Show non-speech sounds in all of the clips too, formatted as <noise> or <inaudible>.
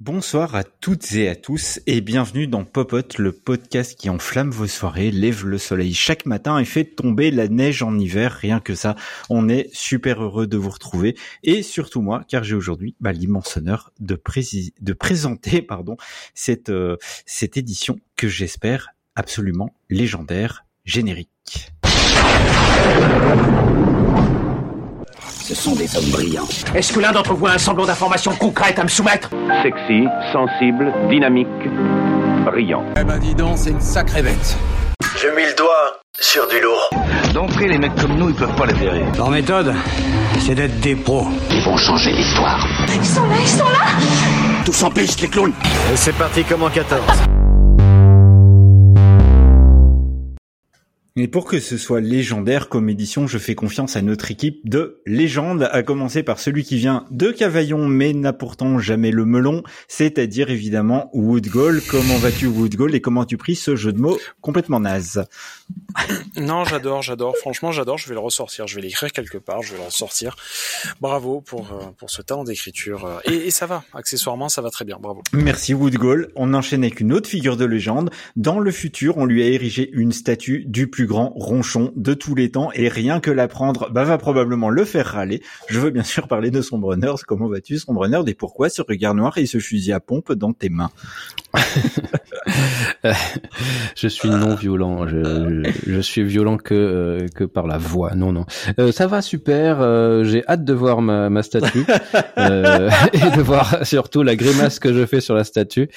Bonsoir à toutes et à tous et bienvenue dans Popote, le podcast qui enflamme vos soirées, lève le soleil chaque matin et fait tomber la neige en hiver. Rien que ça, on est super heureux de vous retrouver et surtout moi, car j'ai aujourd'hui bah, l'immense honneur de, de présenter <laughs> pardon cette euh, cette édition que j'espère absolument légendaire, générique. Ce sont des hommes brillants. Est-ce que l'un d'entre vous a un semblant d'information concrète à me soumettre Sexy, sensible, dynamique, brillant. Eh ben dis donc, c'est une sacrée bête. Je mets le doigt sur du lourd. D'entrée, les mecs comme nous, ils peuvent pas les verrer. Leur méthode, c'est d'être des pros. Ils vont changer l'histoire. Ils sont là, ils sont là Tous en piste, les clowns Et c'est parti comme en 14. Et pour que ce soit légendaire comme édition, je fais confiance à notre équipe de légendes, à commencer par celui qui vient de Cavaillon mais n'a pourtant jamais le melon, c'est-à-dire évidemment Woodgall. Comment vas-tu Woodgall et comment as-tu pris ce jeu de mots complètement naze <coughs> Non, j'adore, j'adore. Franchement, j'adore. Je vais le ressortir. Je vais l'écrire quelque part. Je vais le ressortir. Bravo pour euh, pour ce talent d'écriture. Et, et, ça va. Accessoirement, ça va très bien. Bravo. Merci Woodgall. On enchaîne avec une autre figure de légende. Dans le futur, on lui a érigé une statue du plus grand ronchon de tous les temps et rien que l'apprendre bah, va probablement le faire râler. Je veux bien sûr parler de Sombre Nerd. Comment vas-tu Sombre Nerd et pourquoi ce regard noir et ce fusil à pompe dans tes mains? <laughs> Je suis non violent. Je, je, je suis violent que euh, que par la voix. Non non. Euh, ça va super. Euh, J'ai hâte de voir ma, ma statue <laughs> <laughs> et de voir surtout la grimace que je fais sur la statue.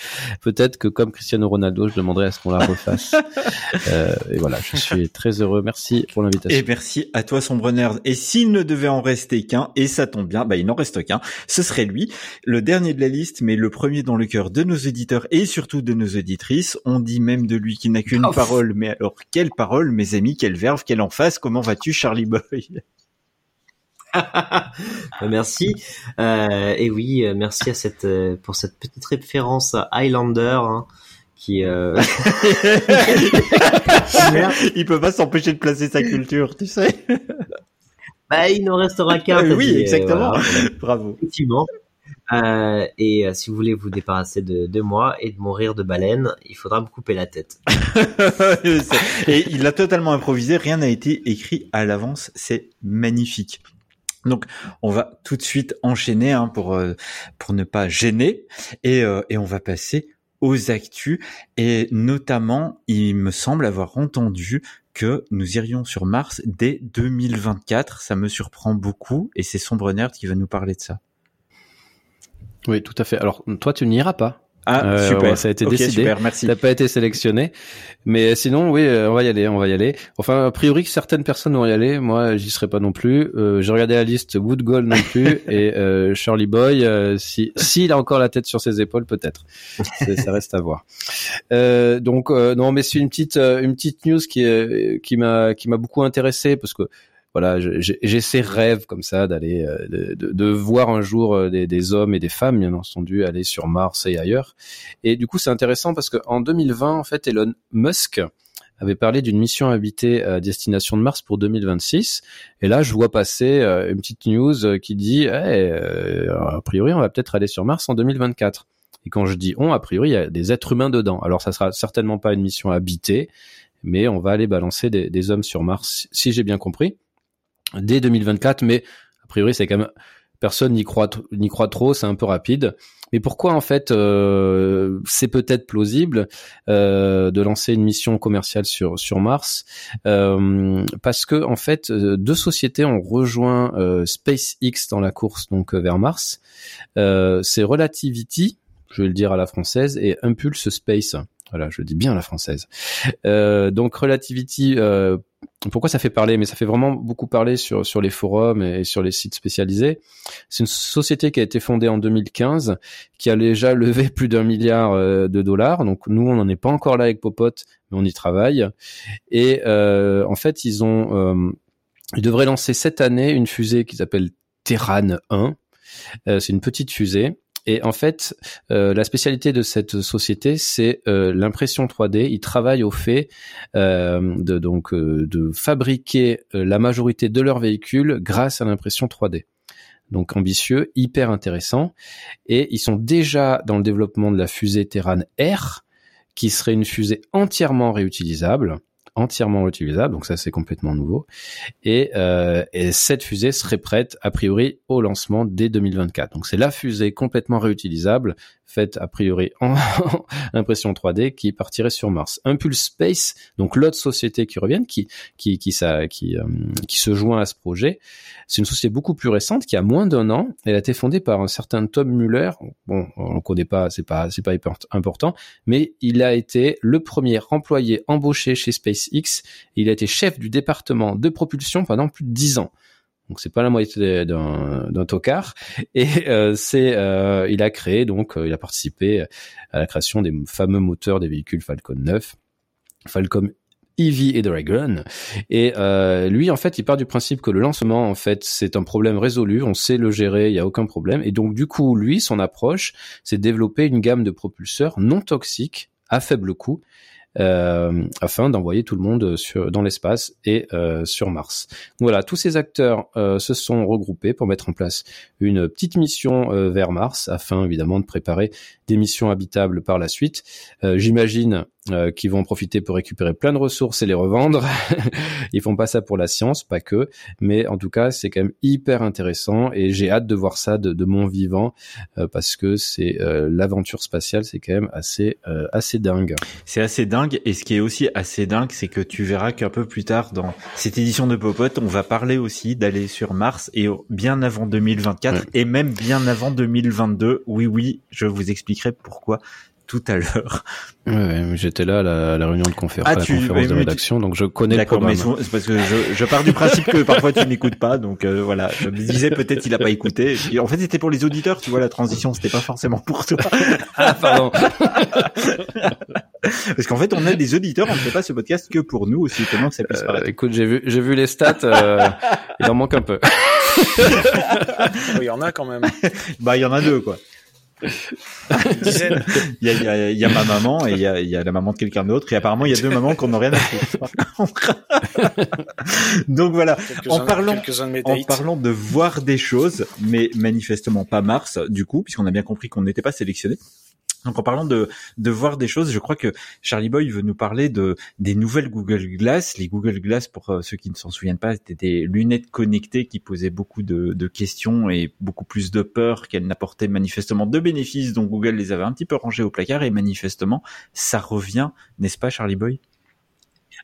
Peut-être que comme Cristiano Ronaldo, je demanderai à ce qu'on la refasse. Et voilà, je suis très heureux. Merci pour l'invitation. Et merci à toi, Sombre Nerd. Et s'il ne devait en rester qu'un, et ça tombe bien, bah il n'en reste qu'un, ce serait lui, le dernier de la liste, mais le premier dans le cœur de nos éditeurs et surtout de nos auditrices. On dit même de lui qu'il n'a qu'une Oh. parole, mais alors quelle parole, mes amis, quelle verve, quelle en face? Comment vas-tu, Charlie Boy? <laughs> Merci. Euh, et oui, euh, merci à cette euh, pour cette petite référence à Highlander hein, qui. Euh... <laughs> il peut pas s'empêcher de placer sa culture, tu sais. Bah, il n'en restera qu'un. Euh, oui, dit, exactement. voilà. Bravo. Effectivement. Euh, et euh, si vous voulez vous débarrasser de, de moi et de mon rire de baleine, il faudra me couper la tête. <laughs> et il a totalement improvisé, rien n'a été écrit à l'avance, c'est magnifique. Donc, on va tout de suite enchaîner hein, pour euh, pour ne pas gêner et euh, et on va passer aux actus et notamment, il me semble avoir entendu que nous irions sur Mars dès 2024. Ça me surprend beaucoup et c'est Sombre Nerd qui va nous parler de ça. Oui, tout à fait. Alors, toi, tu n'iras pas. Ah, Euh, super. ouais, ça a été décidé. super, merci. T'as pas été sélectionné, mais sinon, oui, euh, on va y aller, on va y aller. Enfin, a priori, certaines personnes vont y aller. Moi, j'y serai pas non plus. Euh, J'ai regardé la liste, Wood Gold non plus, <laughs> et euh, Shirley Boy, euh, si s'il a encore la tête sur ses épaules, peut-être. Ça reste à voir. Euh, donc, euh, non, mais c'est une petite, euh, une petite news qui qui m'a, qui m'a beaucoup intéressé parce que voilà, j'ai ces rêves comme ça d'aller, euh, de, de, de voir un jour euh, des, des hommes et des femmes, bien entendu, aller sur Mars et ailleurs. Et du coup, c'est intéressant parce qu'en 2020, en fait, Elon Musk avait parlé d'une mission habitée à destination de Mars pour 2026. Et là, je vois passer euh, une petite news qui dit, eh, a priori, on va peut-être aller sur Mars en 2024. Et quand je dis on, a priori, il y a des êtres humains dedans. Alors, ça sera certainement pas une mission habitée, mais on va aller balancer des, des hommes sur Mars, si j'ai bien compris, dès 2024. Mais a priori, c'est quand même personne n'y croit, n'y croit trop, c'est un peu rapide. Mais pourquoi en fait euh, c'est peut-être plausible euh, de lancer une mission commerciale sur sur Mars Euh, Parce que en fait deux sociétés ont rejoint SpaceX dans la course donc vers Mars. C'est Relativity, je vais le dire à la française, et Impulse Space. Voilà, je dis bien la française. Euh, donc Relativity, euh, pourquoi ça fait parler? Mais ça fait vraiment beaucoup parler sur sur les forums et sur les sites spécialisés. C'est une société qui a été fondée en 2015, qui a déjà <laughs> levé plus d'un milliard euh, de dollars. Donc nous, on n'en est pas encore là avec Popote, mais on y travaille. Et en fait, ils ont, ils devraient lancer cette année une fusée qui s'appelle Terran 1. Euh, c'est une petite fusée. Et en fait, euh, la spécialité de cette société, c'est euh, l'impression 3D. Ils travaillent au fait euh, de donc de fabriquer la majorité de leurs véhicules grâce à l'impression 3D. donc ambitieux, hyper intéressant. Et ils sont déjà dans le développement de la fusée Terran R, qui serait une fusée entièrement réutilisable entièrement réutilisable, donc ça c'est complètement nouveau. Et, euh, et, cette fusée serait prête a priori au lancement dès 2024. Donc c'est la fusée complètement réutilisable, faite a priori en <laughs> impression 3D, qui partirait sur Mars. Impulse Space, donc l'autre société qui revient, qui qui qui ça, qui, euh, qui se joint à ce projet, c'est une société beaucoup plus récente qui a moins d'un an. Elle a été fondée par un certain Tom Muller. Bon, on le connaît pas, c'est pas c'est pas important, mais il a été le premier employé embauché chez SpaceX. il a été chef du département de propulsion pendant plus de dix ans. Donc c'est pas la moitié d'un tocard. Et euh, c'est, euh, il a créé donc, euh, il a participé à la création des fameux moteurs des véhicules Falcon 9, Falcon Heavy et Dragon. Et euh, lui, en fait, il part du principe que le lancement, en fait, c'est un problème résolu, on sait le gérer, il y a aucun problème. Et donc, du coup, lui, son approche, c'est développer une gamme de propulseurs non toxiques à faible coût euh, afin d'envoyer tout le monde sur, dans l'espace et euh, sur Mars. Voilà, tous ces acteurs euh, se sont regroupés pour mettre en place une petite mission euh, vers Mars afin évidemment de préparer des missions habitables par la suite. Euh, j'imagine euh, qu'ils vont en profiter pour récupérer plein de ressources et les revendre. <laughs> Ils font pas ça pour la science, pas que, mais en tout cas c'est quand même hyper intéressant et j'ai hâte de voir ça de, de mon vivant parce que c'est l'aventure spatiale, c'est quand même assez assez dingue. C'est assez dingue et ce qui est aussi assez dingue, c'est que tu verras qu'un peu plus tard dans cette édition de Popote, on va parler aussi d'aller sur Mars et bien avant 2024 et même bien avant 2022. Oui oui, je vous explique pourquoi tout à l'heure. Ouais, j'étais là à la, réunion de conférence, ah, la conférence de rédaction, donc je connais le programme. D'accord, mais parce que je, je, pars du principe que parfois tu n'écoutes pas, donc euh, voilà. Je me disais peut-être il a pas écouté. en fait, c'était pour les auditeurs, tu vois, la transition, c'était pas forcément pour toi. <laughs> ah, pardon. <laughs> parce qu'en fait, on a des auditeurs, on ne fait pas ce podcast que pour nous, aussi étonnant que ça puisse euh, Écoute, j'ai vu, j'ai vu les stats, euh, il en manque un peu. il y en a quand même. bah, il y en a deux, quoi. <laughs> il, y a, il, y a, il y, a, ma maman et il y a, il y a la maman de quelqu'un d'autre et apparemment il y a deux mamans qui n'ont rien à foutre. Donc voilà, en parlant, en parlant de voir des choses, mais manifestement pas Mars du coup, puisqu'on a bien compris qu'on n'était pas sélectionné. Donc en parlant de, voir des choses, je crois que Charlie Boy veut nous parler de des nouvelles Google Glass. Les Google Glass, pour euh, ceux qui ne s'en souviennent pas, c'était des lunettes connectées qui posaient beaucoup de, questions et beaucoup plus de peur qu'elles n'apportaient manifestement de bénéfices. Donc Google les avait un petit peu rangés au placard et manifestement ça revient, n'est-ce pas Charlie Boy?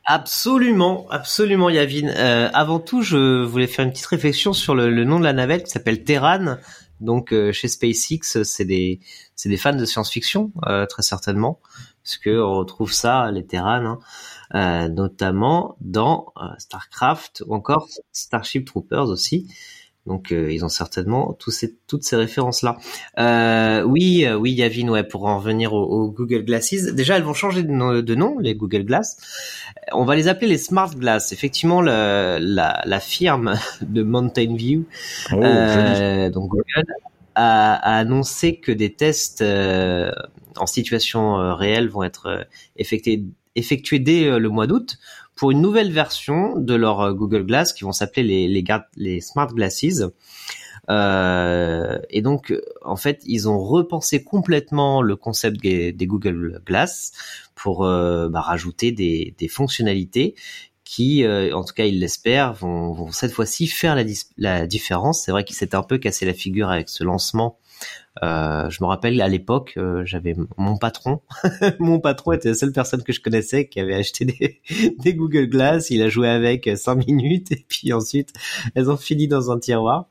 Absolument, absolument Yavin. Euh, avant tout, je voulais faire une petite réflexion sur le, le nom de la navette qui s'appelle Terran. Donc euh, chez SpaceX, c'est des c'est des fans de science-fiction euh, très certainement, parce que on retrouve ça les Terran, hein, euh, notamment dans Starcraft ou encore Starship Troopers aussi. Donc euh, ils ont certainement tous ces, toutes ces références là. Euh, oui, euh, oui, Yavin, ouais, pour en revenir aux, Google Glasses. Déjà, elles vont changer de nom, les Google Glass. On va les appeler les Smart Glass. Effectivement, le, la, la, firme <laughs> de Mountain View, oh, donc Google, a, annoncé que des tests en situation réelle vont être effectués, effectués dès le mois d'août pour une nouvelle version de leur euh, Google Glass qui vont s'appeler les, les, les Smart Glasses. Euh, et donc, en fait, ils ont repensé complètement le concept des, Google Glass pour euh, bah, rajouter des, des, fonctionnalités qui, euh, en tout cas, ils l'espèrent, vont, vont, cette fois-ci faire la, la différence. C'est vrai qu'ils s'étaient un peu cassé la figure avec ce lancement euh, je me rappelle à l'époque, euh, j'avais mon patron. <laughs> mon patron était la seule personne que je connaissais qui avait acheté des, <laughs> des Google Glass. Il a joué avec cinq minutes <laughs> et puis ensuite elles ont fini dans un tiroir.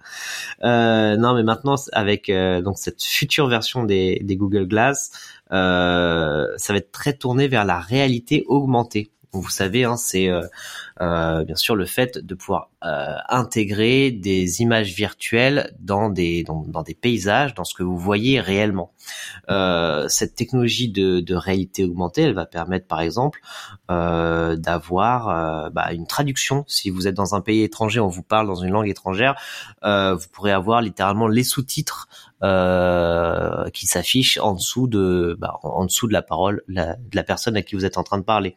Euh, non, mais maintenant avec euh, donc cette future version des, des Google Glass, ça va être très tourné vers la réalité augmentée. Vous savez, hein, c'est euh, euh, bien sûr le fait de pouvoir euh, intégrer des images virtuelles dans des dans, des paysages, dans ce que vous voyez réellement. cette technologie de, de, réalité augmentée, elle va permettre par exemple d'avoir bah, une traduction. Si vous êtes dans un pays étranger, on vous parle dans une langue étrangère, vous pourrez avoir littéralement les sous-titres euh, qui s'affiche en dessous de bah, en dessous de la parole de la personne à qui vous êtes en train de parler.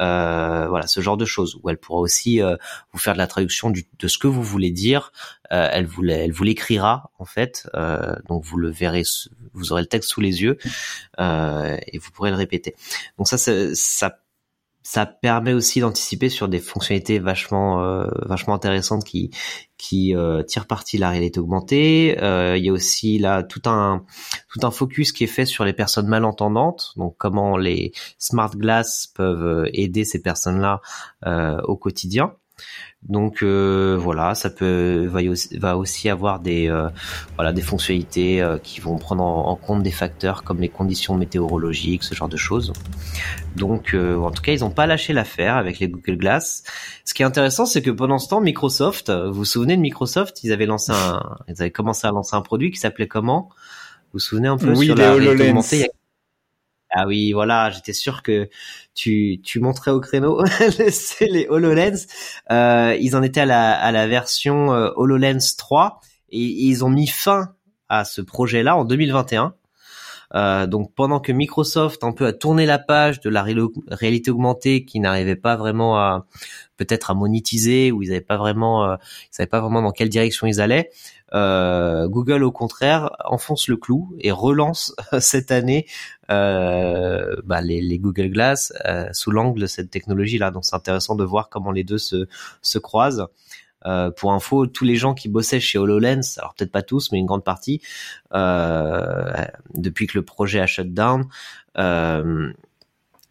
Euh, voilà, ce genre de choses. Ou elle pourra aussi euh, vous faire de la traduction du, de ce que vous voulez dire. Euh, elle vous elle vous l'écrira en fait. Euh, donc vous le verrez, vous aurez le texte sous les yeux et vous pourrez le répéter. Donc ça, ça, ça permet aussi d'anticiper sur des fonctionnalités vachement euh, vachement intéressantes qui qui euh, tirent parti de la réalité augmentée. Euh, il y a aussi là tout un tout un focus qui est fait sur les personnes malentendantes, donc comment les smart glass peuvent aider ces personnes-là au quotidien. Donc euh, voilà, ça peut va aussi, va aussi avoir des euh, voilà des fonctionnalités euh, qui vont prendre en, compte des facteurs comme les conditions météorologiques, ce genre de choses. Donc en tout cas, ils n'ont pas lâché l'affaire avec les Google Glass. Ce qui est intéressant, c'est que pendant ce temps, Microsoft, vous vous souvenez de Microsoft, ils avaient lancé un, ils avaient commencé à lancer un produit qui s'appelait comment? Vous vous souvenez un peu oui, sur la réalité ah oui, voilà, j'étais sûr que tu, tu montrais au créneau. <laughs> c'est les HoloLens. Euh, ils en étaient à la, à la version euh, HoloLens 3 et, ils ont mis fin à ce projet-là en 2021. Euh, donc pendant que Microsoft un peu a tourné la page de la réalité augmentée qui n'arrivait pas vraiment à peut-être à monétiser ou ils n'avaient pas vraiment euh, ils savaient pas vraiment dans quelle direction ils allaient, euh, Google, au contraire, enfonce le clou et relance <laughs> cette année euh, bah, les, Google Glass euh, sous l'angle de cette technologie-là. Donc c'est intéressant de voir comment les deux se, se croisent. Euh, pour info, tous les gens qui bossaient chez HoloLens, alors peut-être pas tous, mais une grande partie, euh, depuis que le projet a shut down, euh,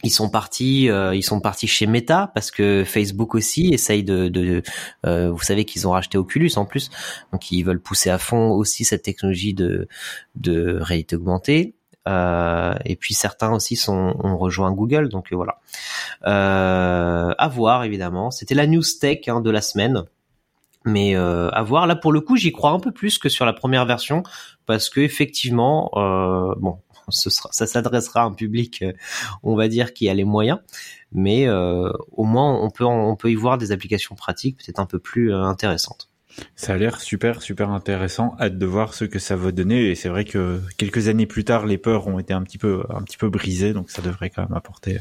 ils sont partis, euh, ils sont partis chez Meta parce que Facebook aussi essaye de, de euh, vous savez qu'ils ont racheté Oculus en plus, donc ils veulent pousser à fond aussi cette technologie de réalité augmentée. Euh, et puis certains aussi sont ont rejoint Google, donc voilà. à voir évidemment. C'était la news tech hein, de la semaine. Mais à voir. Là, pour le coup, j'y crois un peu plus que sur la première version parce que effectivement, bon, <laughs> ça s'adressera à un public, euh, on va dire, qui a les moyens, mais euh, au moins on peut on peut y voir des applications pratiques peut-être un peu plus euh, intéressantes. Ça a l'air super super intéressant. Hâte de voir ce que ça va donner. Et c'est vrai que quelques années plus tard, les peurs ont été un petit peu un petit peu brisées, donc ça devrait quand même apporter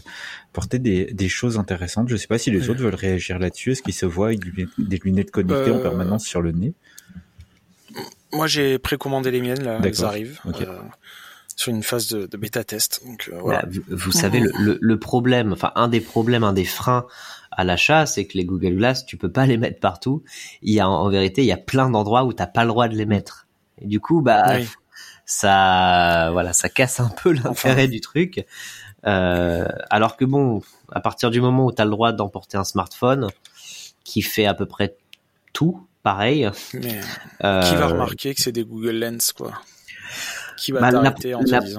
apporter des, des choses intéressantes. Je sais pas si les autres veulent réagir là-dessus. Est-ce qu'ils se voient avec des lunettes connectées en permanence sur le nez? Moi, j'ai précommandé les miennes. Là, elles arrivent sur une phase de, de bêta test. Donc, euh, voilà. Bah, vous, savez le, le, le, problème, enfin un des problèmes, un des freins à l'achat, c'est que les Google Glass, tu peux pas les mettre partout. Il y a en, vérité, il y a plein d'endroits où t'as pas le droit de les mettre. Et du coup, bah ça, voilà, ça casse un peu <laughs> l'intérêt du truc. Euh, alors que bon, à partir du moment où tu as le droit d'emporter un smartphone qui fait à peu près tout, pareil. Mais euh, qui va remarquer que c'est des Google Lens, quoi bah,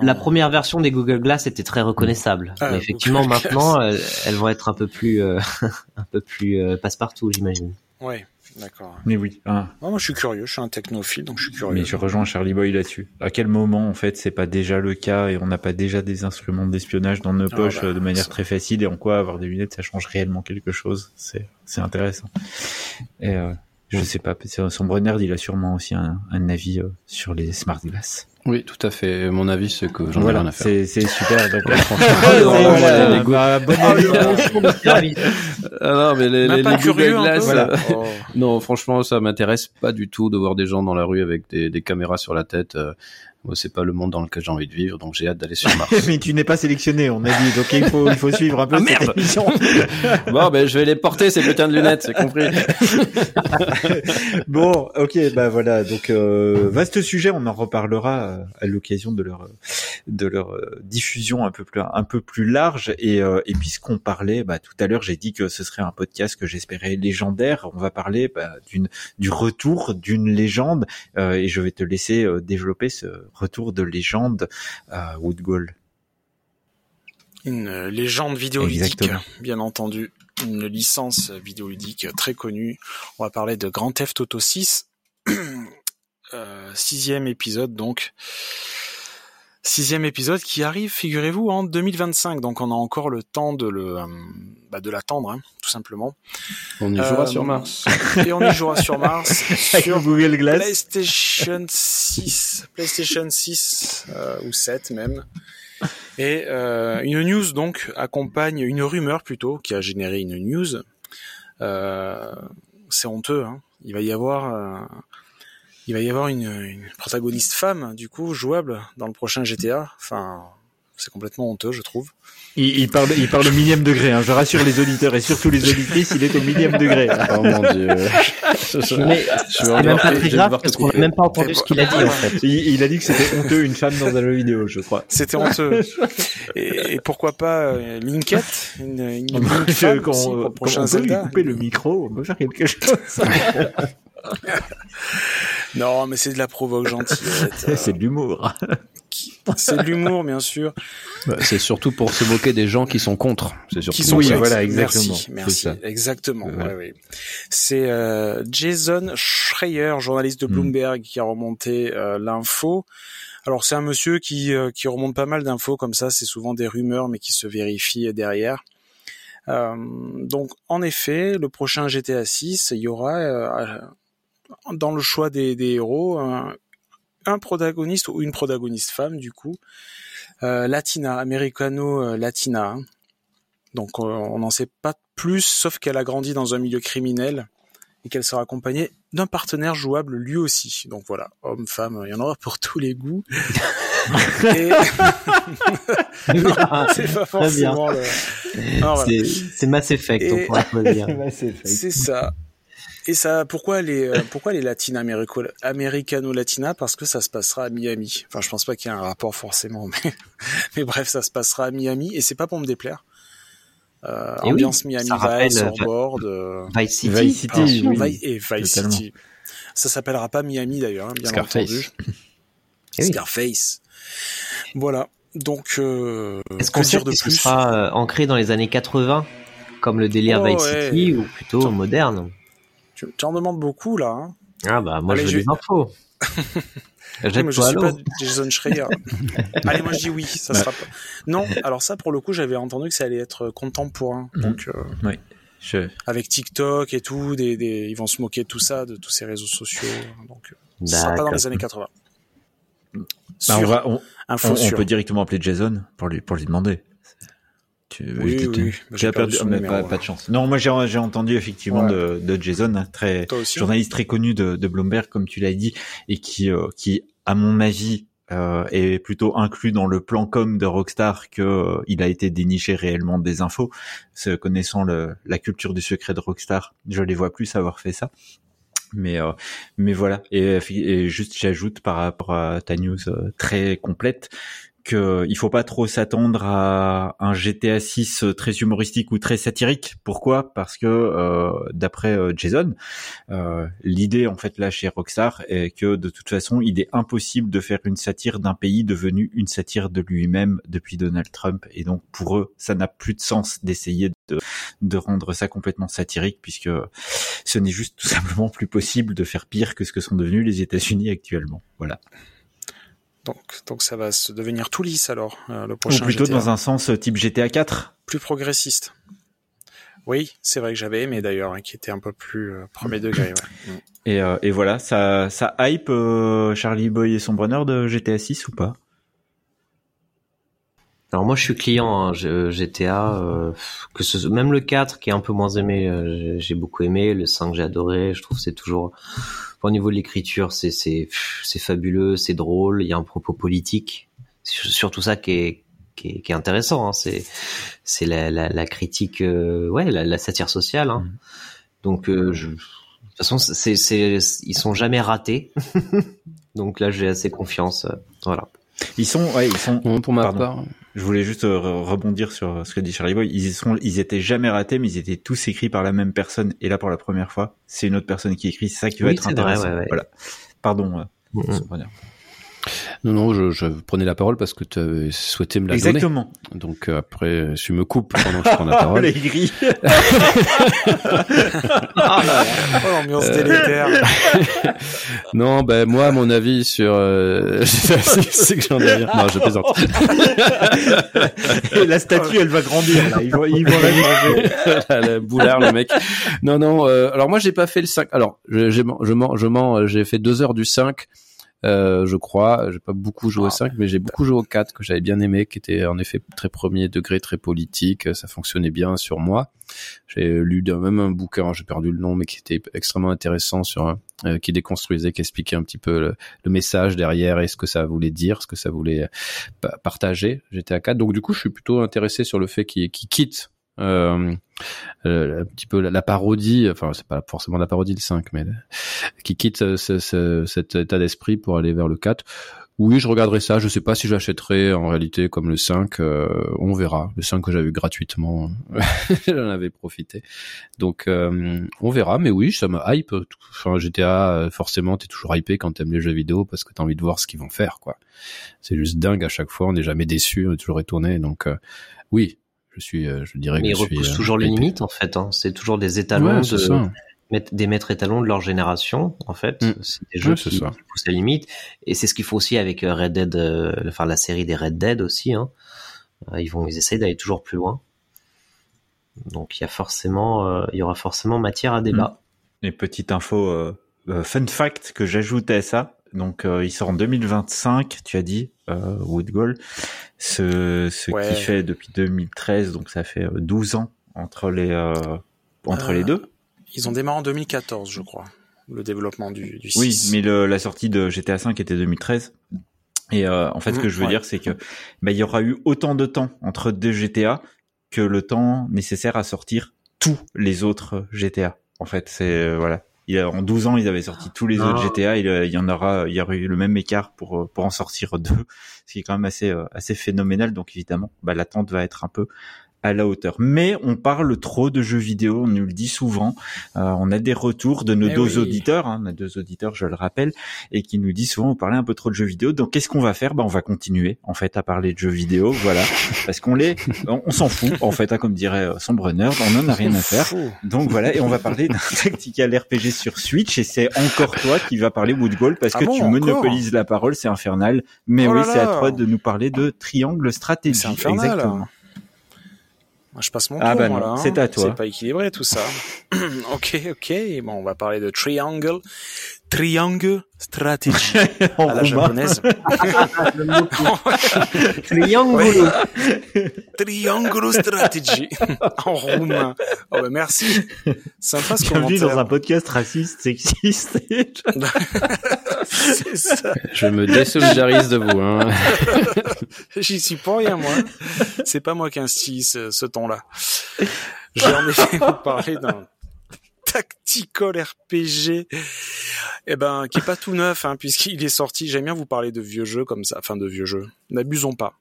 la, première version des Google Glass était très reconnaissable. Ah, Mais effectivement, <laughs> maintenant, elles, vont être un peu plus, euh, <laughs> un peu plus euh, passe-partout, j'imagine. Ouais, d'accord. Mais oui. Hein. moi, je suis curieux. Je suis un technophile, donc je suis curieux. Mais je rejoins Charlie Boy là-dessus. À quel moment, en fait, c'est pas déjà le cas et on n'a pas déjà des instruments d'espionnage dans nos ah, poches bah, de manière très facile et en quoi avoir des lunettes, ça change réellement quelque chose? C'est, c'est intéressant. Et euh, je sais pas, son Brenner, il a sûrement aussi un, un avis sur les smart glass. Oui, tout à fait. Mon avis, c'est que j'en ai rien à faire. C'est super. Donc, <laughs> non, mais les, les, les Google Glass, oh. non, franchement, ça m'intéresse pas du tout de voir des gens dans la rue avec des, des caméras sur la tête. Euh, c'est pas le monde dans lequel j'ai envie de vivre, donc j'ai hâte d'aller sur Mars. <laughs> mais tu n'es pas sélectionné, on a dit, donc il faut, il faut suivre un peu ah, cette émission. <laughs> bon, ben je vais les porter ces putains de lunettes, c'est compris. <laughs> bon, ok, bah voilà, donc euh, vaste sujet, on en reparlera euh, à l'occasion de leur de leur euh, diffusion un peu plus un peu plus large et euh, et puisqu'on parlait, bah tout à l'heure j'ai dit que ce serait un podcast que j'espérais légendaire. On va parler bah, d'une du retour d'une légende et je vais te laisser développer ce retour de légende à Woodgall. Une légende vidéoludique, bien entendu. Une licence vidéoludique très connue. On va parler de Grand Theft Auto 6. <clears throat> Euh, sixième épisode donc. Sixième épisode qui arrive, figurez-vous, en 2025. Donc on a encore le temps de le, euh, bah, de l'attendre, hein, tout simplement. On y jouera Euh, sur Mars. <laughs> Et on y jouera sur Mars, <laughs> sur Google Glass. PlayStation 6, PlayStation 6 euh, ou 7 même. Et euh, une news donc accompagne une rumeur plutôt qui a généré une news. Euh, c'est honteux. Hein. Il va y avoir, euh, il va y avoir une, une protagoniste femme du coup jouable dans le prochain GTA. Enfin, c'est complètement honteux, je trouve. Il, il parle, il parle au millième degré. Hein. Je rassure les auditeurs et surtout les auditrices, il est au millième degré. Oh mon dieu. Mais Je c'est même pas je très grave parce qu'on a couper. même pas entendu ce qu'il a dit en fait. Il, il a dit que c'était honteux une femme dans un jeu vidéo, je crois. C'était honteux. et, et pourquoi pas euh, Linkette, une, une, On une peut, femme qu'on- aussi pour prochain on peut lui couper le micro, on peut faire quelque chose. <laughs> Non, mais c'est de la provoque gentillette. <laughs> euh, c'est de l'humour. c'est de l'humour, bien sûr. Bah, C'est surtout pour se moquer des gens qui sont contre. C'est surtout Qui sont Oui, voilà, exactement. Merci, merci. Exactement. Voilà. ouais, ouais. C'est euh, Jason Schreier, journaliste de Mm. Bloomberg, qui a remonté euh, l'info. Alors c'est un monsieur qui euh, qui remonte pas mal d'infos comme ça. C'est souvent des rumeurs, mais qui se vérifient derrière. Euh, donc en effet, le prochain GTA 6, il y aura euh, dans le choix des, des héros un, un protagoniste ou une protagoniste femme du coup, euh, latina, américano-latina. Donc euh, on n'en sait pas plus, sauf qu'elle a grandi dans un milieu criminel et qu'elle sera accompagnée d'un partenaire jouable lui aussi. Donc voilà, homme, femme, il y en aura pour tous les goûts. <laughs> et... <laughs> C'est pas forcément le... Voilà. C'est Mass Effect, on pourrait dire. <laughs> C'est ça. Et ça, pourquoi les, euh, pourquoi les latines américo- américano-latina Parce que ça se passera à Miami. Enfin, je pense pas qu'il y ait un rapport forcément, <laughs> mais, mais bref, ça se passera à Miami et c'est pas pour me déplaire. Euh, Et oui, ambiance Miami Vice, euh, Surfboard, euh, Vice City. Vice City, oui. Vi- et Vice totalement. City. Ça s'appellera pas Miami d'ailleurs, hein, bien Scarface. entendu. <laughs> Eh oui. Scarface. Voilà. Donc, euh, Est-ce qu'on sait dire de que ce plus? sera euh, ancré dans les années 80 comme le délire Oh, Vice ouais. City ou plutôt moderne? Tu tu en demandes beaucoup là. Hein Ah bah moi Allez, je je veux des infos. <laughs> Oui, mais je suis pas Jason Schreier. <laughs> Allez, moi je dis oui, ça Ouais. sera pas. Non, alors ça pour le coup, j'avais entendu que ça allait être contemporain. Mhm. Donc euh, Oui. Je... avec TikTok et tout, des, des, ils vont se moquer de tout ça, de tous ces réseaux sociaux. Donc euh, ce sera pas dans les années 80. Bah, Sûr, on, va, on, peut directement appeler Jason pour lui, pour lui demander. Tu, Oui, oui, j'ai perdu perdu, mais pas, pas de chance. Non, moi j'ai entendu effectivement Ouais. de, de Jason, hein, très aussi. journaliste très connu de, de Bloomberg, comme tu l'as dit, et qui, euh, qui, à mon avis, euh, est plutôt inclus dans le plan com de Rockstar que euh, il a été déniché réellement des infos. Se connaissant le, la culture du secret de Rockstar, je les vois plus avoir fait ça. Mais euh, mais voilà et, et juste j'ajoute par rapport à ta news euh, très complète il faut pas trop s'attendre à un GTA 6 très humoristique ou très satirique. Pourquoi? Parce que euh, d'après euh, Jason, euh, l'idée en fait là chez Rockstar est que de toute façon, il est impossible de faire une satire d'un pays devenu une satire de lui-même depuis Donald Trump et donc pour eux, ça n'a plus de sens d'essayer de de rendre ça complètement satirique puisque ce n'est juste tout simplement plus possible de faire pire que ce que sont devenus les États-Unis actuellement. Voilà. Donc, donc ça va se devenir tout lisse alors, euh, le Ou prochain plutôt GTA. dans un sens euh, type GTA 4. plus progressiste. Oui, c'est vrai que j'avais aimé d'ailleurs, hein, qui était un peu plus euh, premier degré. Ouais. <laughs> Et, euh, et voilà, ça, ça hype euh, Charlie Boy et son bonheur de GTA 6 ou pas? Alors moi je suis client hein, je- GTA, euh, que ce, même le 4 qui est un peu moins aimé, euh, j'ai- beaucoup aimé, le 5 j'ai adoré, je trouve c'est toujours au niveau de l'écriture c'est c'est c'est fabuleux, c'est drôle, il y a un propos politique, c'est surtout ça qui est qui est, qui est intéressant, hein, c'est c'est la, la, la critique, euh, ouais la, la satire sociale, hein. donc euh, je, de toute façon c'est c'est ils sont jamais ratés, <laughs> donc là j'ai assez confiance, euh, voilà. Ils sont, ouais, ils sont. Bon, pour ma Pardon. part, Je voulais juste euh, re- rebondir sur ce que dit Charlie Boy. Ils sont, ils étaient jamais ratés, mais ils étaient tous écrits par la même personne. Et là, pour la première fois, c'est une autre personne qui écrit. C'est ça qui va Oui, être c'est vrai, intéressant. ouais, ouais. Voilà. Pardon. euh, son bonheur. Non, non, je, je prenais la parole parce que tu avais souhaité me la Exactement. donner. Donc euh, après, tu me coupes pendant que je prends la <laughs> parole. les grilles. <laughs> Oh, l'ambiance délétère. <laughs> non, ben moi, mon avis sur, euh... c'est que j'en ai rien. Non, je plaisante. Et la statue, elle va grandir. Là. Ils vont, ils vont la changer. le boulard, le mec. Non, non. Euh, alors moi, j'ai pas fait le 5. Alors, je, je, je mens, je mens. J'ai fait deux heures du 5. Euh, je crois. J'ai pas beaucoup joué au 5, mais j'ai beaucoup joué au 4 que j'avais bien aimé, qui était en effet très premier degré, très politique. Ça fonctionnait bien sur moi. J'ai lu même un bouquin, j'ai perdu le nom, mais qui était extrêmement intéressant sur euh, qui déconstruisait, qui expliquait un petit peu le, le message derrière et ce que ça voulait dire, ce que ça voulait euh, partager. J'étais à 4, donc du coup, je suis plutôt intéressé sur le fait qu'il qu quitte euh, euh, un petit peu la, parodie, enfin c'est pas forcément la parodie le 5, mais qui quitte ce, ce, cet état d'esprit pour aller vers le 4. Oui, je regarderai ça. Je sais pas si j'achèterai en réalité comme le 5. Euh, on verra. Le 5 que j'avais eu gratuitement, <laughs> j'en avais profité. Donc euh, on verra. Mais oui, ça me hype. Enfin GTA, forcément, t'es toujours hypé quand t'aimes les jeux vidéo parce que t'as envie de voir ce qu'ils vont faire. quoi. C'est juste dingue à chaque fois. On n'est jamais déçu. On est toujours étonné. Donc euh, oui, je suis, euh, je dirais Mais que ils je suis, repoussent euh, toujours les limites en fait. Hein. C'est toujours des étalons Ouais, de c'est ça. mettre- des maîtres étalons de leur génération en fait. Mm. C'est des jeux Ouais, qui, poussent les limites. Et c'est ce qu'il faut aussi avec euh, Red Dead, euh, enfin la série des Red Dead aussi. Hein. Ils vont, ils essayent d'aller toujours plus loin. Donc il y a forcément, euh, il y aura forcément matière à débat. Et petite info, euh, fun fact que j'ajoutais à ça. Donc, euh, il sort en 2025, tu as dit, euh, Woodgall. Ce, ce Ouais. qui fait depuis 2013, donc ça fait euh, 12 ans entre les, euh, entre Euh, les deux. Ils ont démarré en 2014, je crois, le développement du, du 6. Oui, mais le, la sortie de GTA V était 2013. Et euh, en fait, ce que Mhm, je veux ouais. dire, c'est que bah, il y aura eu autant de temps entre deux GTA que le temps nécessaire à sortir tous les autres GTA. En fait, c'est euh, voilà. Il y a, en 12 ans, ils avaient sorti tous les Ah. autres GTA. Il, euh, il y en aura, il y aurait eu le même écart pour euh, pour en sortir <laughs> deux, ce qui est quand même assez euh, assez phénoménal. Donc évidemment, bah, l'attente va être un peu à la hauteur. Mais on parle trop de jeux vidéo, on nous le dit souvent. Euh, on a des retours de nos Eh deux oui. auditeurs, hein, nos deux auditeurs, je le rappelle, et qui nous disent souvent, on parlait un peu trop de jeux vidéo. Donc qu'est-ce qu'on va faire? Bah on va continuer en fait à parler de jeux vidéo, voilà, parce qu'on les, <laughs> on, on s'en fout en fait, hein, comme dirait euh, Sombre Nerd, on en a rien à faire. Donc voilà, et on va parler d'un <laughs> tactical RPG sur Switch, et c'est encore toi qui va parler Woodgall parce Ah que bon, tu monopolises la parole, c'est infernal. Mais Oh oui, c'est à toi de nous parler de triangle stratégie. Infernal. Exactement. Moi, je passe mon Ah tour, bah moi, non, là, hein. c'est à toi. C'est pas équilibré, tout ça. <laughs> ok, ok. Bon, on va parler de Triangle. Triangle Strategy. <laughs> En à la roumain. japonaise. <laughs> Triangle. Triangle Strategy. <laughs> en roumain. Oh, bah, merci. Sympa ce Bienvenue dans un podcast raciste, sexiste. ça. Je me désolidarise de vous. Hein. J'y suis pour rien, moi. C'est pas moi qui instille ce, ce ton-là. J'ai en effet vous parler d'un tactical RPG, eh ben, qui est pas tout neuf, hein, puisqu'il est sorti. J'aime bien vous parler de vieux jeux comme ça, enfin de vieux jeux. N'abusons pas.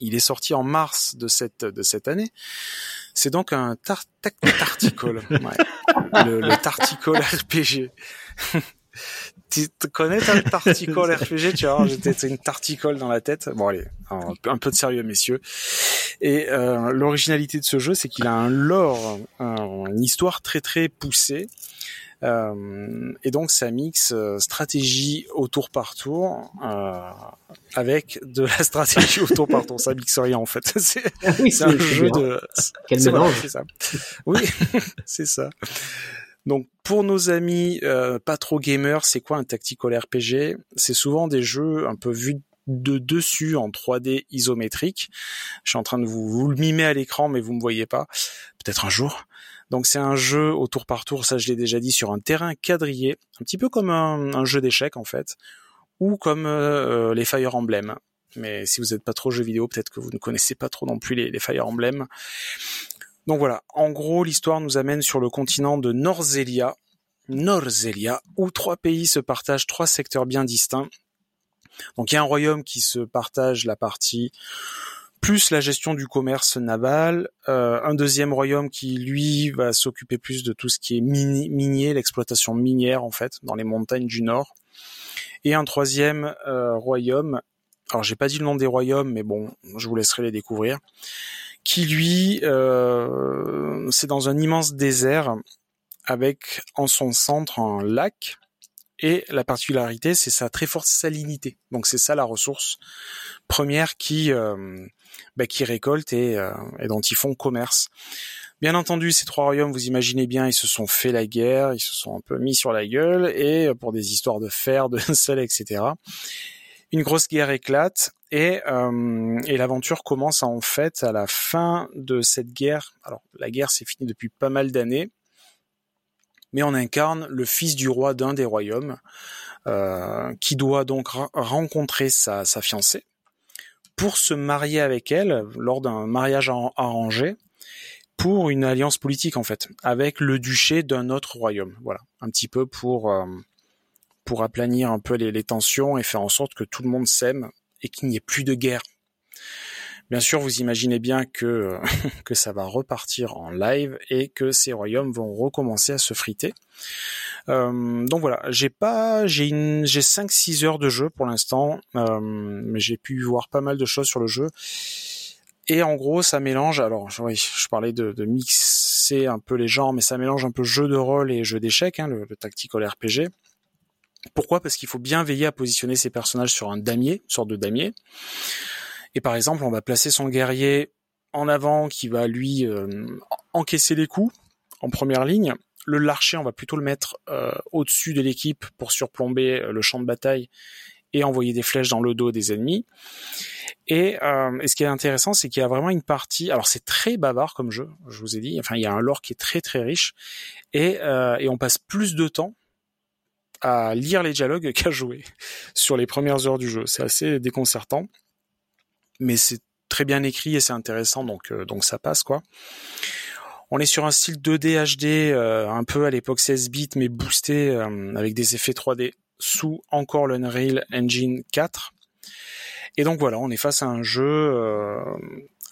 Il est sorti en mars de cette de cette année. C'est donc un tar tac- le, le RPG. <laughs> tu connais toi, le tartical <laughs> RPG Tu vois, j'étais une tarticole dans la tête. Bon allez, un, peu- un peu de sérieux messieurs. Et euh, l'originalité de ce jeu, c'est qu'il a un lore, un- une histoire très très poussée. Euh, et donc ça mixe euh, stratégie au tour par tour euh, avec de la stratégie au tour par tour. Ça mixe rien en fait. <laughs> C'est Oui, un jeu bien. de. Quel voilà, mélange. Oui, c'est ça. <laughs> Donc pour nos amis euh, pas trop gamers, c'est quoi un tactical RPG C'est souvent des jeux un peu vus de dessus en 3D isométrique. Je suis en train de vous, le mimer à l'écran, mais vous me voyez pas. Peut-être un jour. Donc c'est un jeu au tour par tour, ça je l'ai déjà dit, sur un terrain quadrillé, un petit peu comme un, jeu d'échecs en fait, ou comme euh, les Fire Emblem. Mais si vous n'êtes pas trop jeux vidéo, peut-être que vous ne connaissez pas trop non plus les, les Fire Emblem. Donc voilà, en gros, l'histoire nous amène sur le continent de Norzelia, Norzelia, où trois pays se partagent trois secteurs bien distincts. Donc il y a un royaume qui se partage la partie plus la gestion du commerce naval, euh, un deuxième royaume qui lui va s'occuper plus de tout ce qui est mini- minier, l'exploitation minière en fait dans les montagnes du nord, Et un troisième euh, royaume, alors j'ai pas dit le nom des royaumes, mais bon, je vous laisserai les découvrir, qui lui, euh, c'est dans un immense désert avec en son centre un lac. Et la particularité, c'est sa très forte salinité. Donc c'est ça la ressource première qui euh, bah, qui récolte et, euh, et dont ils font commerce. Bien entendu, ces trois royaumes, vous imaginez bien, ils se sont fait la guerre, ils se sont un peu mis sur la gueule, et euh, pour des histoires de fer, de <laughs> sel, etc. Une grosse guerre éclate, et, euh, et l'aventure commence en fait à la fin de cette guerre. Alors, la guerre s'est finie depuis pas mal d'années, mais on incarne le fils du roi d'un des royaumes, euh, qui doit donc rencontrer sa, fiancée pour se marier avec elle lors d'un mariage arrangé pour une alliance politique en fait, avec le duché d'un autre royaume. Voilà, un petit peu pour euh, pour aplanir un peu les, les, tensions et faire en sorte que tout le monde s'aime et qu'il n'y ait plus de guerre. Bien sûr, vous imaginez bien que <laughs> que ça va repartir en live et que ces royaumes vont recommencer à se friter. Euh, donc voilà, j'ai pas, j'ai une, j'ai 5-6 heures de jeu pour l'instant, euh, mais j'ai pu voir pas mal de choses sur le jeu. Et en gros, ça mélange. Alors, oui, je parlais de, de, mixer un peu les genres, mais ça mélange un peu jeu de rôle et jeu d'échecs, hein, le, le, tactical RPG. Pourquoi? Parce qu'il faut bien veiller à positionner ses personnages sur un damier, sorte de damier. Et par exemple, on va placer son guerrier en avant, qui va lui euh, encaisser les coups en première ligne. Le l'archer, on va plutôt le mettre euh, au-dessus de l'équipe pour surplomber euh, le champ de bataille et envoyer des flèches dans le dos des ennemis. Et, ce qui est intéressant, c'est qu'il y a vraiment une partie. Alors c'est très bavard comme jeu, je vous ai dit. Enfin, il y a un lore qui est très très riche et on passe plus de temps à lire les dialogues <laughs> qu'à jouer sur les premières heures du jeu. C'est assez déconcertant, mais c'est très bien écrit et c'est intéressant, donc euh, donc ça passe quoi. On est sur un style 2D HD, euh, un peu à l'époque 16 bits, mais boosté euh, avec des effets 3D sous encore l'Unreal Engine 4. Et donc voilà, on est face à un jeu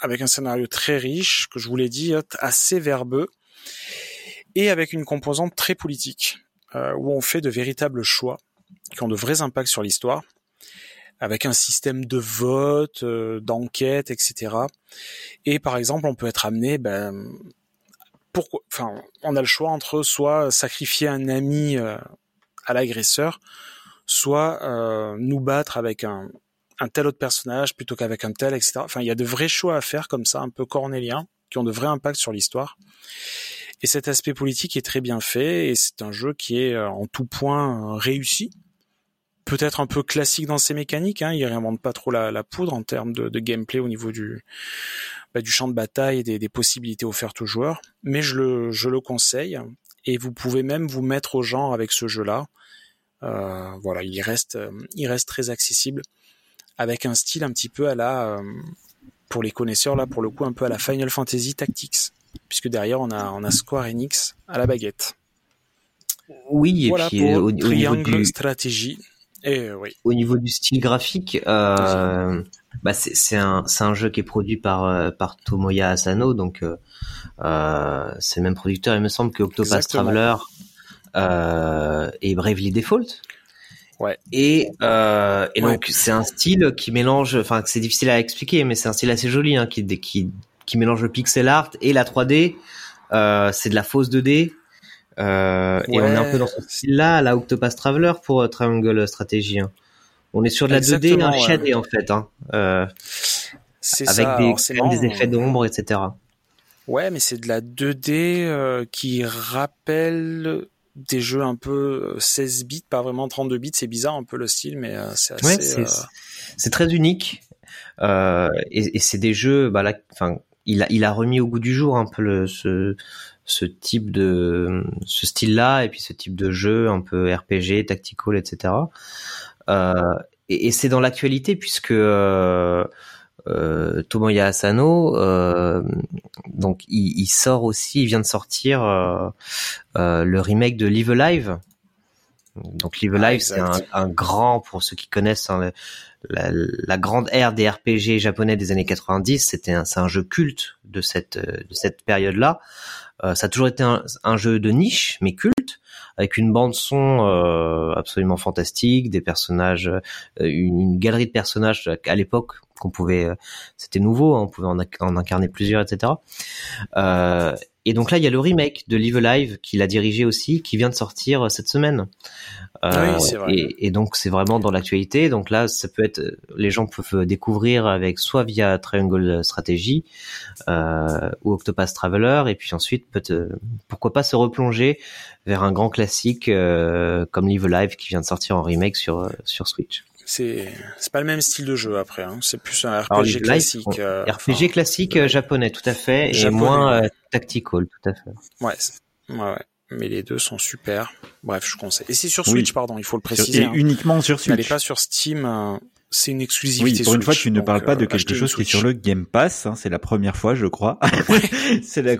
avec un scénario très riche, que je vous l'ai dit, assez verbeux, et avec une composante très politique, euh, où on fait de véritables choix qui ont de vrais impacts sur l'histoire, avec un système de vote, euh, d'enquête, etc. Et par exemple, on peut être amené, ben, pourquoi, enfin, on a le choix entre soit sacrifier un ami euh, à l'agresseur, soit euh, nous battre avec un, un tel autre personnage plutôt qu'avec un tel, etc. Enfin, il y a de vrais choix à faire comme ça, un peu cornéliens, qui ont de vrais impacts sur l'histoire. Et cet aspect politique est très bien fait, et c'est un jeu qui est euh, en tout point réussi. Peut-être un peu classique dans ses mécaniques, hein, il réinvente pas trop la, poudre en termes de, gameplay au niveau du, bah, du champ de bataille et des, possibilités offertes aux joueurs, mais je le, conseille, et vous pouvez même vous mettre au genre avec ce jeu-là. Euh, voilà, il reste, il reste très accessible avec un style un petit peu à la, euh, pour les connaisseurs là, pour le coup, un peu à la Final Fantasy Tactics, puisque derrière on a, on a Square Enix à la baguette. Oui, et voilà puis pour euh, au, Triangle au niveau du, stratégie. Et euh, oui. Au niveau du style graphique, euh, bah c'est un, un jeu qui est produit par, euh, par Tomoya Asano, donc euh, c'est le même producteur, il me semble, que Octopath Exactement. Traveler et Bravely Default. Ouais. Et, euh, et Ouais. donc c'est un style qui mélange, enfin c'est difficile à expliquer, mais c'est un style assez joli, hein, qui, qui, qui mélange le pixel art et la 3D. Euh, c'est de la fausse 2D. Euh, Et on est un peu dans ce style-là, la Octopath Traveler pour euh, Triangle Strategy. hein. On est sur de la 2D Exactement, un shadé en fait, hein, avec ça. des, alors, effets d'ombre, etc. Ouais, mais c'est de la 2D euh, qui rappelle des jeux un peu euh, 16 bits, pas vraiment 32 bits. C'est bizarre un peu le style, mais c'est assez. Ouais, c'est euh, très unique. Euh, et et c'est des jeux, bah là, enfin, il a, il a remis au goût du jour un peu ce, ce type de, ce style-là, et puis ce type de jeu un peu RPG, tactical, etc. Euh, et, et c'est dans l'actualité puisque euh, euh, Tomoya Asano, euh, donc il, il sort aussi, il vient de sortir euh, euh, le remake de Live Alive. Donc Live Ah, Alive, c'est un, grand, pour ceux qui connaissent hein, la, la grande ère des RPG japonais des années 90, c'était un, c'est un jeu culte de cette, euh, de cette période-là. Euh, ça a toujours été un, un jeu de niche, mais culte, avec une bande son euh, absolument fantastique, des personnages, euh, une, une, galerie de personnages à l'époque qu'on pouvait, euh, c'était nouveau, hein, on pouvait en, en, incarner plusieurs, etc. Euh, et donc là, il y a le remake de Live Alive qu'il a dirigé aussi, qui vient de sortir euh, cette semaine. Euh, oui, vrai. Et, et, donc c'est vraiment dans l'actualité. Donc là, ça peut être, les gens peuvent découvrir avec soit via Triangle Strategy euh, ou Octopath Traveler, et puis ensuite peut pourquoi pas se replonger vers un grand classique euh, comme Live Alive qui vient de sortir en remake sur sur Switch c'est c'est pas le même style de jeu après hein. c'est plus un RPG Alors, classique live, euh, RPG enfin, classique euh, japonais tout à fait japonais. et moins euh, tactical tout à fait ouais ouais, ouais mais les deux sont super bref je conseille et c'est sur Switch oui. pardon il faut le préciser et hein. uniquement sur Switch n'allez pas sur Steam euh, c'est une exclusivité. Oui, pour une Switch, fois, tu ne parles pas de quelque chose qui est sur le Game Pass. Hein, c'est la première fois, je crois. <laughs> c'est la...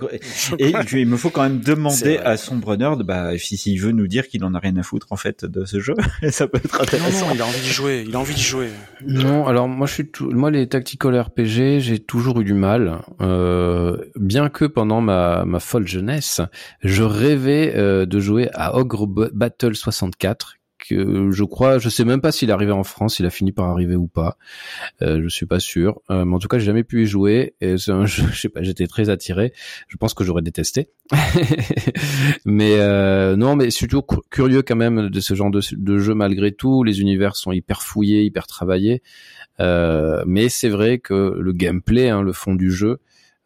Et il me faut quand même demander à Sombre Nerd, bah, si s'il veut nous dire qu'il en a rien à foutre en fait de ce jeu, <laughs> ça peut être intéressant. Non, non, il a envie d'y jouer. Il a envie d'y jouer. Non, alors moi, je suis tout... moi les tactical RPG, j'ai toujours eu du mal. Euh, bien que pendant ma ma folle jeunesse, je rêvais euh, de jouer à Ogre Battle 64 je crois, je sais même pas s'il est arrivé en France, il a fini par arriver ou pas. Euh, je suis pas sûr, euh, mais en tout cas, j'ai jamais pu y jouer. Et c'est un <laughs> jeu, je sais pas, j'étais très attiré. Je pense que j'aurais détesté. <laughs> mais euh, non, mais surtout curieux quand même de ce genre de, de, jeu malgré tout. Les univers sont hyper fouillés, hyper travaillés. Euh, mais c'est vrai que le gameplay, hein, le fond du jeu,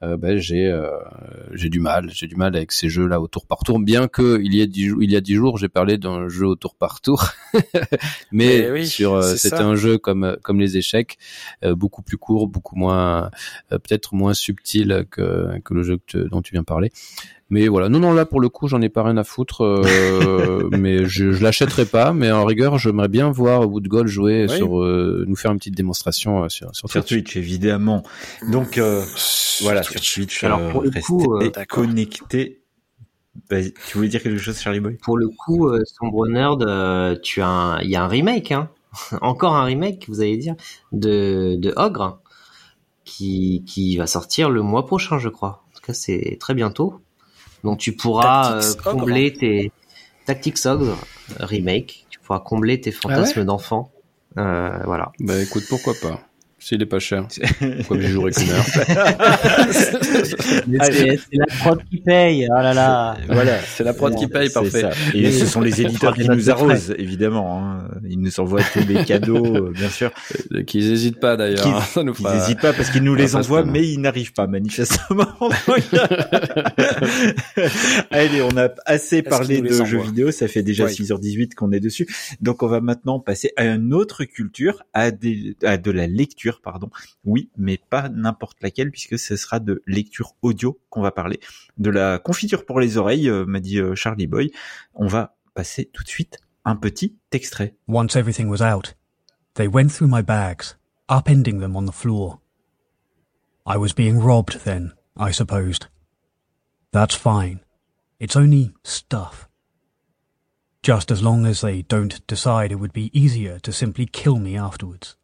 euh, ben, j'ai euh, j'ai du mal, j'ai du mal avec ces jeux là au tour par tour. Bien que il y a dix, il y a dix jours, j'ai parlé d'un jeu au tour par tour, <laughs> mais, mais oui, sur c'était un jeu comme comme les échecs, euh, beaucoup plus court, beaucoup moins peut-être moins subtil que que le jeu que tu, dont tu viens parler. Mais voilà, non, non, là pour le coup, j'en ai pas rien à foutre, euh, <laughs> mais je, je l'achèterai pas. Mais en rigueur, j'aimerais bien voir Woodgold jouer oui. sur, euh, nous faire une petite démonstration euh, sur, sur, sur Twitch. évidemment. Donc voilà, sur Twitch, Alors pour le coup, connecté. Bah, tu voulais dire quelque chose, Charlie Boy? Pour le coup, Sombre Nerd, tu as, un... il y a un remake, hein <laughs> encore un remake, vous allez dire, de, de Ogre, qui, qui va sortir le mois prochain, je crois. En tout cas, c'est très bientôt. Donc tu pourras euh, combler tes Tactics Ogre remake, tu pourras combler tes fantasmes ah ouais d'enfant. Euh, voilà. Bah écoute, pourquoi pas s'il est pas cher. <laughs> Pourquoi je jouerai qu'une heure <laughs> C'est la prod qui paye. Oh là là. Voilà, c'est la prod qui paye, parfait. Ça. Et ce sont les éditeurs qui nous arrosent, évidemment. Hein. Ils nous envoient tous les cadeaux, bien sûr. Qu'ils n'hésitent pas d'ailleurs. Ils n'hésitent pas parce qu'ils nous les envoient, mais ils n'arrivent pas manifestement. <laughs> Allez, on a assez parlé de jeux vidéo. Ça fait déjà oui. 6h18 qu'on est dessus. Donc on va maintenant passer à une autre culture, à, des, à de la lecture pardon. Oui, mais pas n'importe laquelle puisque ce sera de lecture audio qu'on va parler. De la confiture pour les oreilles, euh, m'a dit euh, Charlie Boy. On va passer tout de suite un petit extrait. Once everything was out, they went through my bags, upending them on the floor. I was being robbed then, I supposed. That's fine. It's only stuff. Just as long as they don't decide it would be easier to simply kill me afterwards.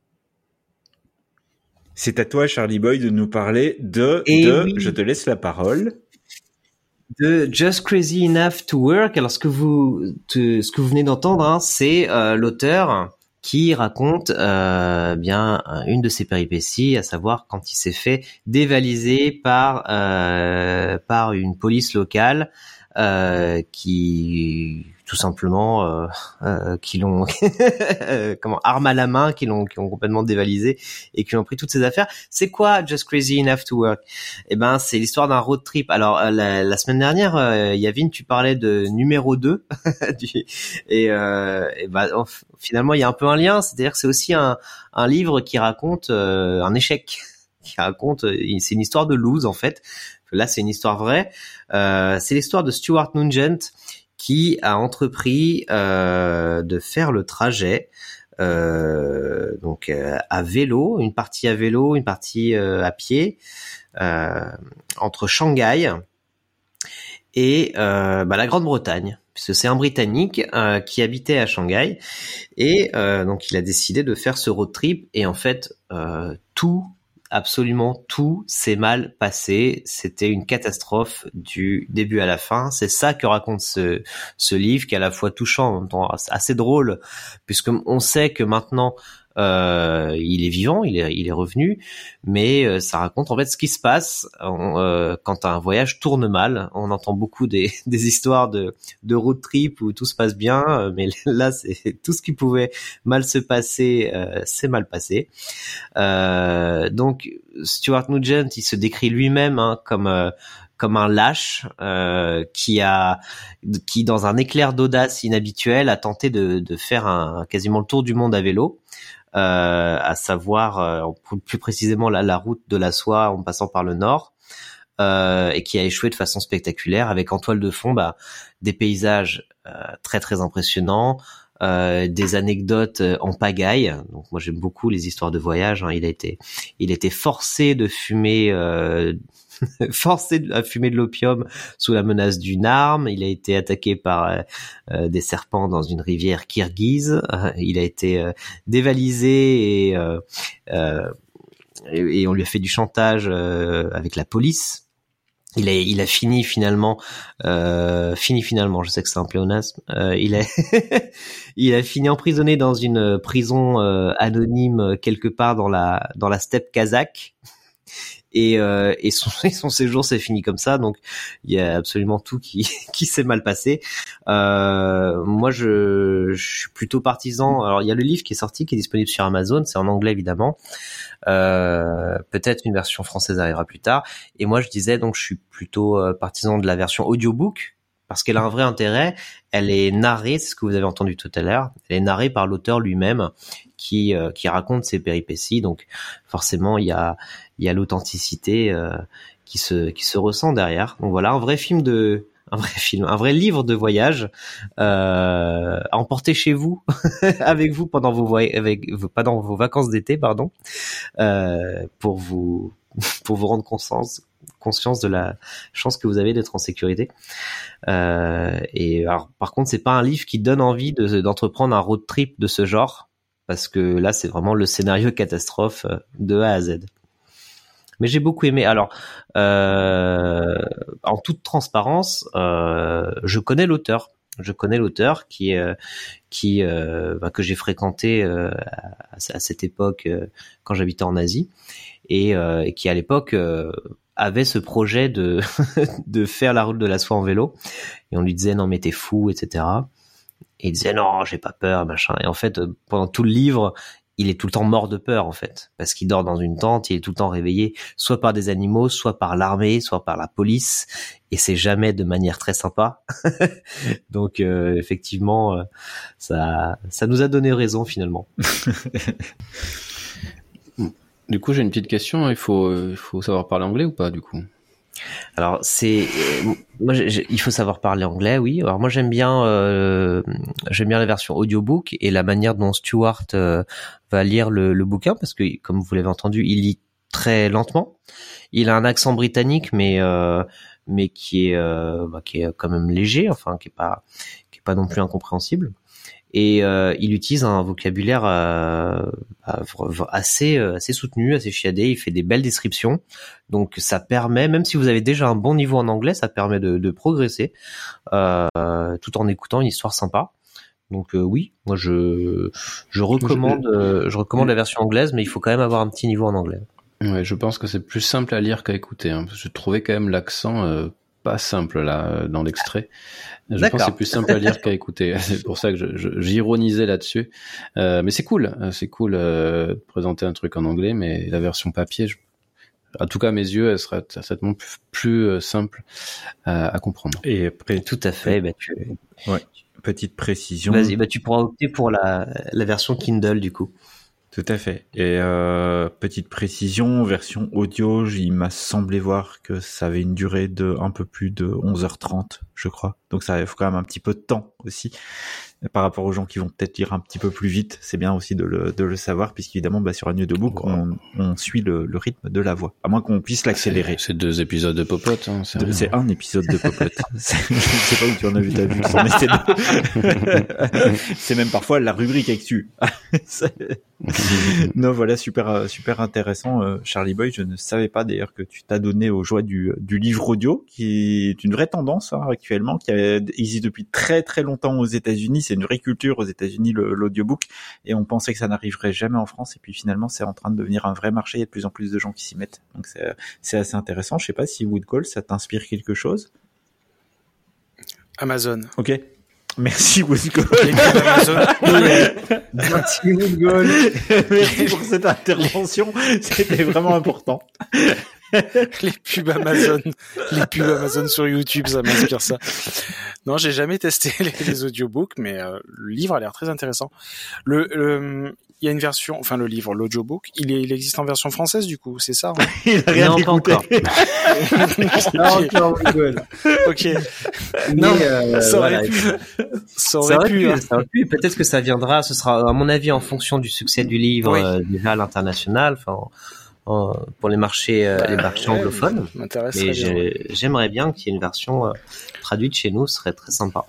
C'est à toi, Charlie Boy, de nous parler de, Et de oui. je te laisse la parole. De Just Crazy Enough to Work. Alors, ce que vous, te, ce que vous venez d'entendre, hein, c'est euh, l'auteur qui raconte euh, bien une de ses péripéties, à savoir quand il s'est fait dévaliser par euh, par une police locale euh, qui tout simplement euh, euh, qui l'ont <laughs> comment arme à la main, qui l'ont qui ont complètement dévalisé et qui ont pris toutes ses affaires. C'est quoi Just Crazy Enough to Work? Eh ben, c'est l'histoire d'un road trip. Alors euh, la, la semaine dernière, euh, Yavin, tu parlais de numéro 2 <laughs> et, euh, et ben, finalement il y a un peu un lien, c'est-à-dire que c'est aussi un, un livre qui raconte un échec. <laughs> Qui raconte c'est une histoire de lose en fait. Là c'est une histoire vraie. Euh, c'est l'histoire de Stuart Nugent qui a entrepris euh, de faire le trajet euh, donc euh, à vélo, une partie à vélo, une partie euh, à pied euh, entre Shanghai et bah, la Grande-Bretagne. Puisque c'est un Britannique qui habitait à Shanghai et donc il a décidé de faire ce road trip et en fait tout absolument tout s'est mal passé. C'était une catastrophe du début à la fin. C'est ça que raconte ce, ce livre, qui est à la fois touchant, en même temps assez drôle, puisque on sait que maintenant euh, il est vivant, il est, il est revenu, mais euh, ça raconte en fait ce qui se passe euh, quand un voyage tourne mal. On entend beaucoup des, <laughs> des histoires de, de road trip où tout se passe bien, euh, mais <laughs> là c'est tout ce qui pouvait mal se passer, c'est mal passé. donc Stuart Nugent, il se décrit lui-même hein, comme comme un lâche euh, qui a qui dans un éclair d'audace inhabituel a tenté de, de faire un, quasiment le tour du monde à vélo euh, à savoir euh, plus précisément la, la, route de la soie en passant par le nord, euh, et qui a échoué de façon spectaculaire avec en toile de fond bah, des paysages très très impressionnants, euh, des anecdotes en pagaille. Donc moi j'aime beaucoup les histoires de voyage. Hein. Il a été, il était forcé de fumer euh, <laughs> forcé à fumer de l'opium sous la menace d'une arme. Il a été attaqué par euh, euh, des serpents dans une rivière kirghize. Euh, il a été dévalisé et, on lui a fait du chantage avec la police. Il a, fini finalement, fini finalement. Je sais que c'est un pléonasme. il a, <laughs> il a fini emprisonné dans une prison anonyme quelque part dans la dans la steppe kazakh et, euh, et, son, <laughs> son séjour s'est fini comme ça. Donc il y a absolument tout qui, <laughs> qui s'est mal passé. Euh, moi je, je, suis plutôt partisan. Alors il y a le livre qui est sorti qui est disponible sur Amazon. C'est en anglais évidemment. Euh, peut-être une version française arrivera plus tard. Et moi je disais donc je suis plutôt euh, partisan de la version audiobook parce qu'elle a un vrai intérêt. Elle est narrée, c'est ce que vous avez entendu tout à l'heure. Elle est narrée par l'auteur lui-même qui euh, qui raconte ses péripéties. Donc forcément, il y a il y a l'authenticité euh, qui se qui se ressent derrière. Donc voilà, un vrai film de un vrai <laughs> film, un vrai livre de voyage euh, à emporter chez vous, <laughs> avec vous pendant vos avec pendant vos vacances d'été, pardon, euh, pour vous <laughs> pour vous rendre conscience conscience de la chance que vous avez d'être en sécurité. Euh, et alors, par contre, c'est pas un livre qui donne envie d'entreprendre un road trip de ce genre, parce que là, c'est vraiment le scénario <laughs> catastrophe euh, de A à Z. Mais j'ai beaucoup aimé. Alors, euh, en toute transparence, euh, je connais l'auteur. Je connais l'auteur qui qui bah, que j'ai fréquenté à, à, cette époque quand j'habitais en Asie et qui à l'époque avait ce projet de <laughs> de faire la route de la soie en vélo. Et on lui disait non mais t'es fou etc et il disait non j'ai pas peur machin. Et en fait euh, pendant tout le livre il est tout le temps mort de peur en fait. Parce qu'il dort dans une tente il est tout le temps réveillé soit par des animaux soit par l'armée soit par la police. Et c'est jamais de manière très sympa. <laughs> Donc euh, effectivement euh, ça ça nous a donné raison finalement <laughs> Du coup, j'ai une petite question. Il faut, euh, faut savoir parler anglais ou pas, du coup? Alors c'est euh, moi il faut savoir parler anglais oui. Alors moi j'aime bien euh, j'aime bien la version audiobook et la manière dont Stuart va lire le, le, bouquin parce que comme vous l'avez entendu il lit très lentement. Il a un accent britannique mais mais qui est bah, qui est quand même léger enfin qui est pas qui est pas non plus incompréhensible et euh, il utilise un vocabulaire euh, assez euh, assez soutenu, assez chiadé. Il fait des belles descriptions, donc ça permet, même si vous avez déjà un bon niveau en anglais, ça permet de, de progresser euh, tout en écoutant une histoire sympa. Donc oui, moi je je recommande je recommande la version anglaise, mais il faut quand même avoir un petit niveau en anglais. Ouais, je pense que c'est plus simple à lire qu'à écouter. Hein, je trouvais quand même l'accent pas simple là dans l'extrait. Je pense que c'est plus simple à lire qu'à écouter. <laughs> C'est pour ça que j'ironisais là-dessus. Euh, mais c'est cool, c'est cool euh, de présenter un truc en anglais, mais la version papier, je... en tout cas à mes yeux, elle sera certainement plus, plus euh, simple à, à, comprendre. Et après, tout à fait. Bah, tu... ouais. Petite précision. Vas-y, bah, tu pourras opter pour la, la version Kindle du coup. Tout à fait. Et euh, petite précision, version audio, il m'a semblé voir que ça avait une durée de un peu plus de 11h30, je crois. Donc ça faut quand même un petit peu de temps aussi par rapport aux gens qui vont peut-être lire un petit peu plus vite. C'est bien aussi de le, de le savoir, puisqu'évidemment, bah, sur un audiobook, on, on suit le, le rythme de la voix, à moins qu'on puisse l'accélérer. C'est deux épisodes de Popote. Hein, c'est. C'est un épisode de Popote. <laughs> C'est- Je ne sais pas où tu en as vu ta vue. deux. <laughs> C'est même parfois la rubrique actu. C'est- <laughs> non, voilà, super, euh, super intéressant, euh, Charlie Boy. Je ne savais pas d'ailleurs que tu t'as donné aux joies du, du livre audio, qui est une vraie tendance hein, actuellement, qui a- existe depuis très très longtemps aux États-Unis. C'est une vraie culture aux États-Unis l'audiobook, et on pensait que ça n'arriverait jamais en France. Et puis finalement, c'est en train de devenir un vrai marché. Il y a de plus en plus de gens qui s'y mettent. Donc c'est assez intéressant. Je sais pas si Wood Call, ça t'inspire quelque chose. Amazon. Ok. Merci Wood Call. Les <laughs> pubs Amazon. Merci <laughs> Google. <laughs> Merci pour cette intervention. C'était vraiment important. <laughs> les pubs Amazon, les pubs Amazon sur YouTube, ça m'inspire ça. Non, j'ai jamais testé <laughs> les, les audiobooks, mais euh, le livre a l'air très intéressant. Le, le- il y a une version, enfin le livre, l'audiobook, il, est, il existe en version française du coup, c'est ça hein? <laughs> Il a rien Non, pas encore. Pas encore Google. Ok, Non, Mais, euh, ça aurait voilà, pu, ça Ça aurait pu. hein. ça aurait pu. Peut-être que ça viendra. Ce sera, à mon avis, en fonction du succès du livre Oui. euh, déjà à l'international, enfin, en- pour les marchés, euh, les marchés Ouais, anglophones. Mais j'aimerais bien qu'il y ait une version euh, traduite chez nous. Ce serait très sympa.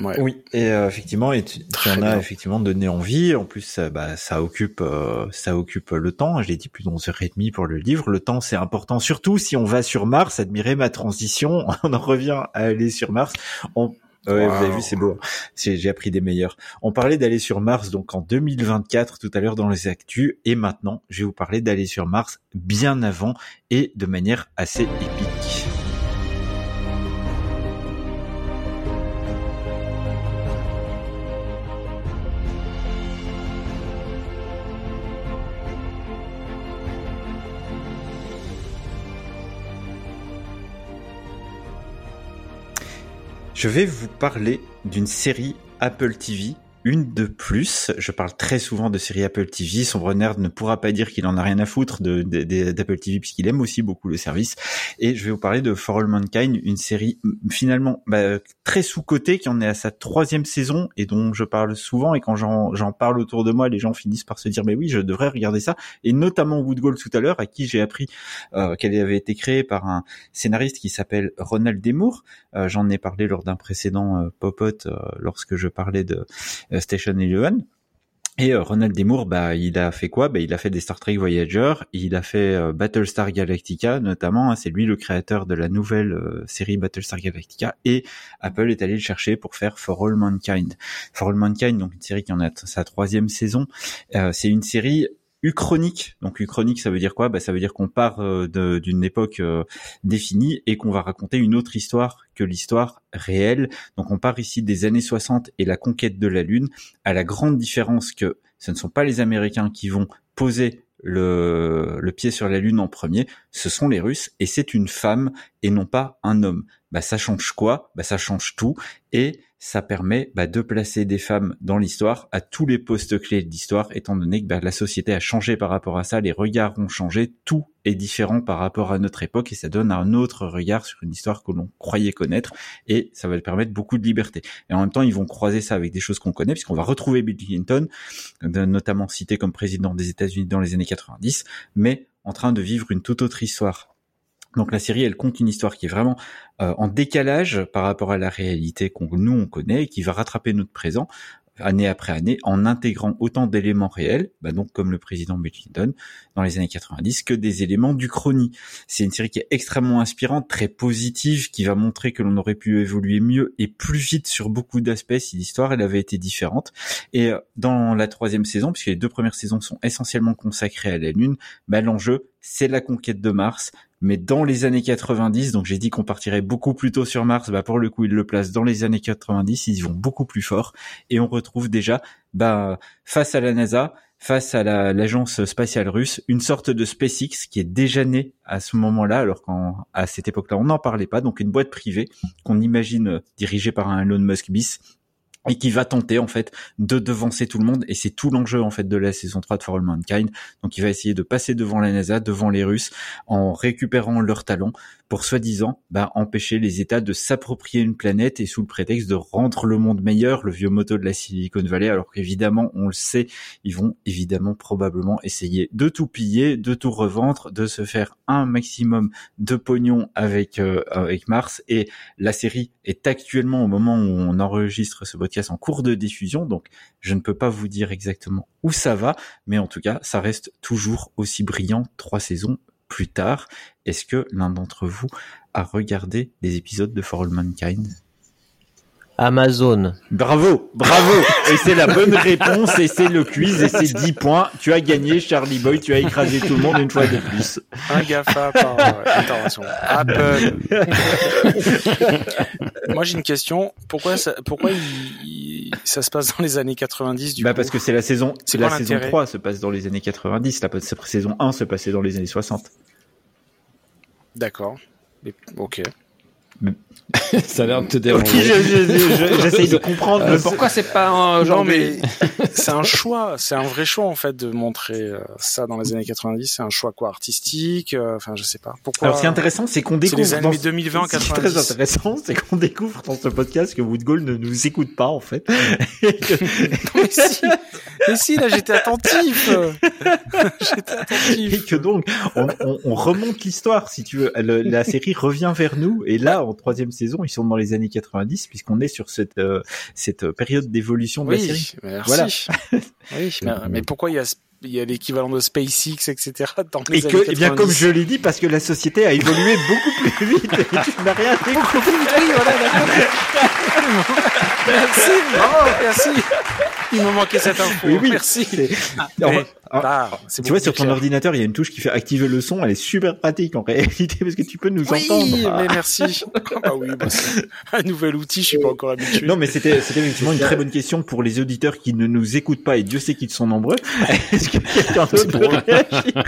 Ouais. Oui, et euh, effectivement, et tu, en as bien. effectivement donné envie. En plus, ça, bah, ça occupe, euh, ça occupe le temps. Je l'ai dit plus de 11h30 pour le livre. Le temps, c'est important, surtout si on va sur Mars. Admirez ma transition. <laughs> On en revient à aller sur Mars. On, Ouais, vous avez vu, c'est beau. C'est- J'ai appris des meilleurs. On parlait d'aller sur Mars donc en 2024 tout à l'heure dans les actus et maintenant je vais vous parler d'aller sur Mars bien avant et de manière assez épique. Je vais vous parler d'une série Apple TV, une de plus. Je parle très souvent de série Apple TV. Sombre Nerd ne pourra pas dire qu'il en a rien à foutre de, de- de- d'Apple TV puisqu'il aime aussi beaucoup le service. Et je vais vous parler de For All Mankind, une série mm, finalement bah, très sous-cotée qui en est à sa troisième saison et dont je parle souvent. Et quand j'en, parle autour de moi, les gens finissent par se dire mais oui, je devrais regarder ça. Et notamment Woodgold tout à l'heure, à qui j'ai appris euh, qu'elle avait été créée par un scénariste qui s'appelle Ronald Demour. Euh, J'en ai parlé lors d'un précédent euh, Popote euh, lorsque je parlais de Station Eleven. Et euh, Ronald Demour, bah, il a fait quoi? Bah, Il a fait des Star Trek Voyager, il a fait euh, Battlestar Galactica notamment, hein, c'est lui le créateur de la nouvelle euh, série Battlestar Galactica, et Apple est allé le chercher pour faire For All Mankind. For All Mankind, donc une série qui en a sa troisième saison, c'est une série uchronique. Donc uchronique, ça veut dire quoi? Bah, Ça veut dire qu'on part euh, d'une époque euh, définie et qu'on va raconter une autre histoire que l'histoire réelle. Donc on part ici des années 60 et la conquête de la Lune, à la grande différence que ce ne sont pas les Américains qui vont poser le, le pied sur la Lune en premier, ce sont les Russes et c'est une femme et non pas un homme. Bah ça change quoi? Bah ça change tout et ça permet bah, de placer des femmes dans l'histoire à tous les postes clés de l'histoire, étant donné que bah, la société a changé par rapport à ça, les regards ont changé, tout est différent par rapport à notre époque et ça donne un autre regard sur une histoire que l'on croyait connaître et ça va lui permettre beaucoup de liberté. Et en même temps, ils vont croiser ça avec des choses qu'on connaît puisqu'on va retrouver Bill Clinton, notamment cité comme président des États-Unis dans les années 90, mais en train de vivre une toute autre histoire. Donc la série, elle compte une histoire qui est vraiment euh, en décalage par rapport à la réalité qu'on nous on connaît et qui va rattraper notre présent année après année en intégrant autant d'éléments réels, bah donc comme le président Bill Clinton dans les années 90, que des éléments du chronie. C'est une série qui est extrêmement inspirante, très positive, qui va montrer que l'on aurait pu évoluer mieux et plus vite sur beaucoup d'aspects si l'histoire elle avait été différente. Et euh, dans la troisième saison, puisque les deux premières saisons sont essentiellement consacrées à la Lune, bah l'enjeu c'est la conquête de Mars, mais dans les années 90, donc j'ai dit qu'on partirait beaucoup plus tôt sur Mars, bah pour le coup ils le placent dans les années 90, ils vont beaucoup plus fort, et on retrouve déjà, bah face à la NASA, face à la- l'agence spatiale russe, une sorte de SpaceX qui est déjà née à ce moment-là, alors qu'à cette époque-là on n'en parlait pas, donc une boîte privée qu'on imagine dirigée par un Elon Musk bis, et qui va tenter en fait de devancer tout le monde et c'est tout l'enjeu en fait de la saison 3 de For All Mankind. Donc il va essayer de passer devant la NASA, devant les Russes en récupérant leurs talents pour soi-disant bah, empêcher les États de s'approprier une planète et sous le prétexte de rendre le monde meilleur, le vieux motto de la Silicon Valley, alors qu'évidemment, on le sait, ils vont évidemment probablement essayer de tout piller, de tout revendre, de se faire un maximum de pognon avec, euh, avec Mars. Et la série est actuellement, au moment où on enregistre ce en cours de diffusion, donc je ne peux pas vous dire exactement où ça va, mais en tout cas, ça reste toujours aussi brillant trois saisons plus tard. Est-ce que l'un d'entre vous a regardé des épisodes de For All Mankind? Amazon. Bravo, bravo. et c'est la bonne réponse et c'est le quiz et c'est 10 points. Tu as gagné Charlie Boy, tu as écrasé tout le monde une fois de plus. Un GAFA par intervention. Apple. <laughs> Moi j'ai une question. Pourquoi ça, pourquoi il, il- ça se passe dans les années 90 du bah coup parce que c'est la saison, C'est la saison l'intérêt 3 se passe dans les années 90, la saison 1 se passait dans les années 60. D'accord. Mais- Ok. <laughs> Ça a l'air de te déranger. je- je- je- <laughs> j'essaye de comprendre. Euh, le- pourquoi c'est pas Non aujourd'hui mais <laughs> c'est un choix, c'est un vrai choix en fait de montrer euh, ça dans les années 90. C'est un choix quoi artistique. euh, Enfin je sais pas. Pourquoi Alors, ce qui est intéressant, c'est qu'on C'est découvre. les années dans- 2020 en Ce qui est 90. très intéressant, c'est qu'on découvre dans ce podcast que Woodgall ne nous écoute pas, en fait. Mais si, mais si là j'étais attentif. j'étais Et attentif. que donc, on, on- on remonte l'histoire, si tu veux. Le- la série revient vers nous, et là, en troisième saison, ils sont dans les années 90, puisqu'on est sur cette, euh, cette période d'évolution de la série. Oui, merci. Voilà. <laughs> Oui, mais, mais pourquoi il y a il y a l'équivalent de SpaceX, etc. dans les Et que, eh bien, 90? comme je l'ai dit, parce que la société a évolué beaucoup plus vite, et tu n'as rien. Oui, voilà, d'accord. merci, bravo, merci. Il me manquait cette info. Oui, oui. Merci. C'est- Mais- Ah, c'est Tu vois, sur ton clair. ordinateur, il y a une touche qui fait activer le son. Elle est super pratique en <laughs> réalité parce que tu peux nous Oui, entendre. mais merci. <laughs> Ah bah oui, bah c'est un nouvel outil, je suis pas encore habitué. Non, mais c'était c'était effectivement une très bonne question pour les auditeurs qui ne nous écoutent pas et Dieu sait qu'ils sont nombreux. <laughs> Est-ce que quelqu'un d'autre veut réagir?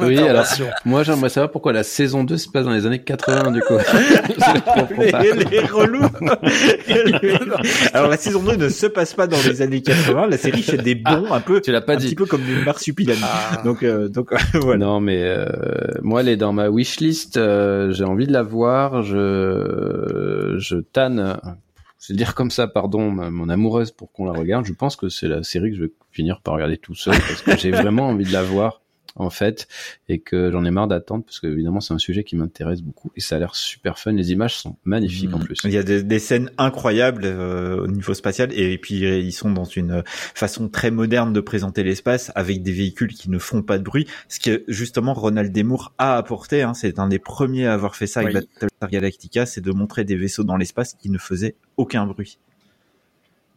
Oui, alors moi j'aimerais savoir pourquoi la saison 2 se passe dans les années 80 du coup. Les, les relous. Alors la saison 2 ne se passe pas dans les années 80. La série fait des bons peu, Tu l'as pas un dit. petit peu comme du marsupilami. Ah. Donc euh, donc <laughs> voilà. Non, mais euh, moi, elle est dans ma wishlist. euh, J'ai envie de la voir. Je, je tanne. Je vais le dire comme ça, pardon, ma- mon amoureuse pour qu'on la regarde. Je pense que c'est la série que je vais finir par regarder tout seul parce que j'ai <laughs> vraiment envie de la voir en fait et que j'en ai marre d'attendre parce que évidemment c'est un sujet qui m'intéresse beaucoup et ça a l'air super fun. Les images sont magnifiques en plus. Il y a des, des scènes incroyables euh, au niveau spatial et puis ils sont dans une façon très moderne de présenter l'espace avec des véhicules qui ne font pas de bruit. Ce que justement Ronald Demour a apporté, hein, c'est un des premiers à avoir fait ça avec Oui. Battlestar Galactica, c'est de montrer des vaisseaux dans l'espace qui ne faisaient aucun bruit.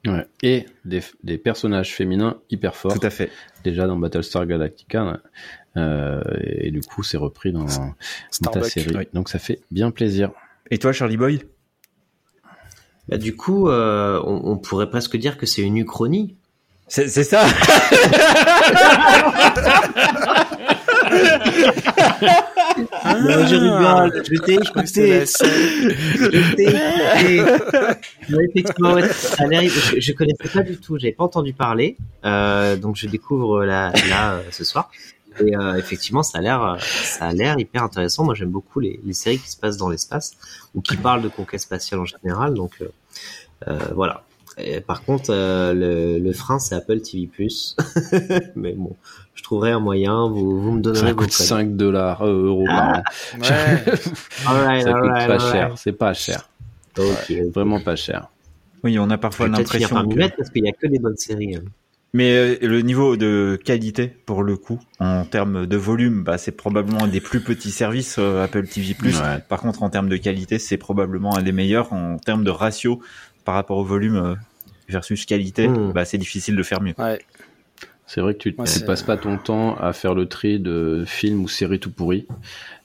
Ouais. Et des, des personnages féminins hyper forts. Tout à fait. déjà dans Battlestar Galactica euh, et du coup c'est repris dans, dans ta série oui. donc ça fait bien plaisir Et toi, Charlie Boy Bah, du coup, euh, on, on pourrait presque dire que c'est une uchronie. C'est c'est <laughs> Non, je rigole, je t'ai écouté. Je t'ai écouté. Non, effectivement, je, je connaissais pas du tout, j'avais pas entendu parler, euh, donc je découvre là, là euh, ce soir. Et euh, effectivement, ça a l'air, euh, ça a l'air hyper intéressant. Moi, j'aime beaucoup les, les séries qui se passent dans l'espace ou qui parlent de conquête spatiale en général. Donc euh, euh, voilà. Et par contre, euh, le, le frein, c'est Apple TV+. <laughs> Mais bon, je trouverai un moyen. Vous, vous me donnerez ça vos coûte codes. 5 dollars euh, euros par an Ouais. <laughs> Alright, ça coûte alright, pas cher c'est pas cher Ok. vraiment pas cher Oui, on a parfois l'impression que... mettre parce qu'il y a que des bonnes séries. hein. Mais euh, le niveau de qualité, pour le coup, en termes de volume, bah, c'est probablement un des plus petits services euh, Apple TV+. Ouais. Par contre, en termes de qualité, c'est probablement un des meilleurs. En termes de ratio par rapport au volume euh, versus qualité, Mm. bah, c'est difficile de faire mieux. Ouais. c'est vrai que tu, c'est- passes pas ton temps à faire le tri de films ou séries tout pourris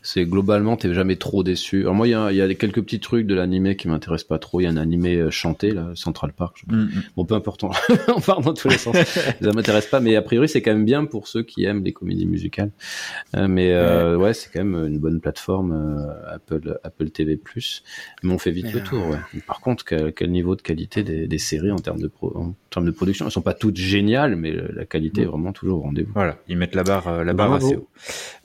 c'est globalement t'es jamais trop déçu. Alors moi il y a, il y a quelques petits trucs de l'animé qui m'intéressent pas trop. Il y a un animé euh, chanté là, Central Park. Mm, mm. Bon peu importe, on, <laughs> part dans tous les sens. <laughs> Ça m'intéresse pas, mais a priori c'est quand même bien pour ceux qui aiment les comédies musicales. Euh, mais euh, ouais, c'est quand même une bonne plateforme euh, Apple Apple TV+. Mais on fait vite le tour. Ouais. Par contre, quel, quel niveau de qualité des, des séries en termes de pro, en termes de production, elles sont pas toutes géniales, mais la qualité est vraiment toujours au rendez-vous. Voilà, ils mettent la barre, euh, la barre Bravo. assez haut.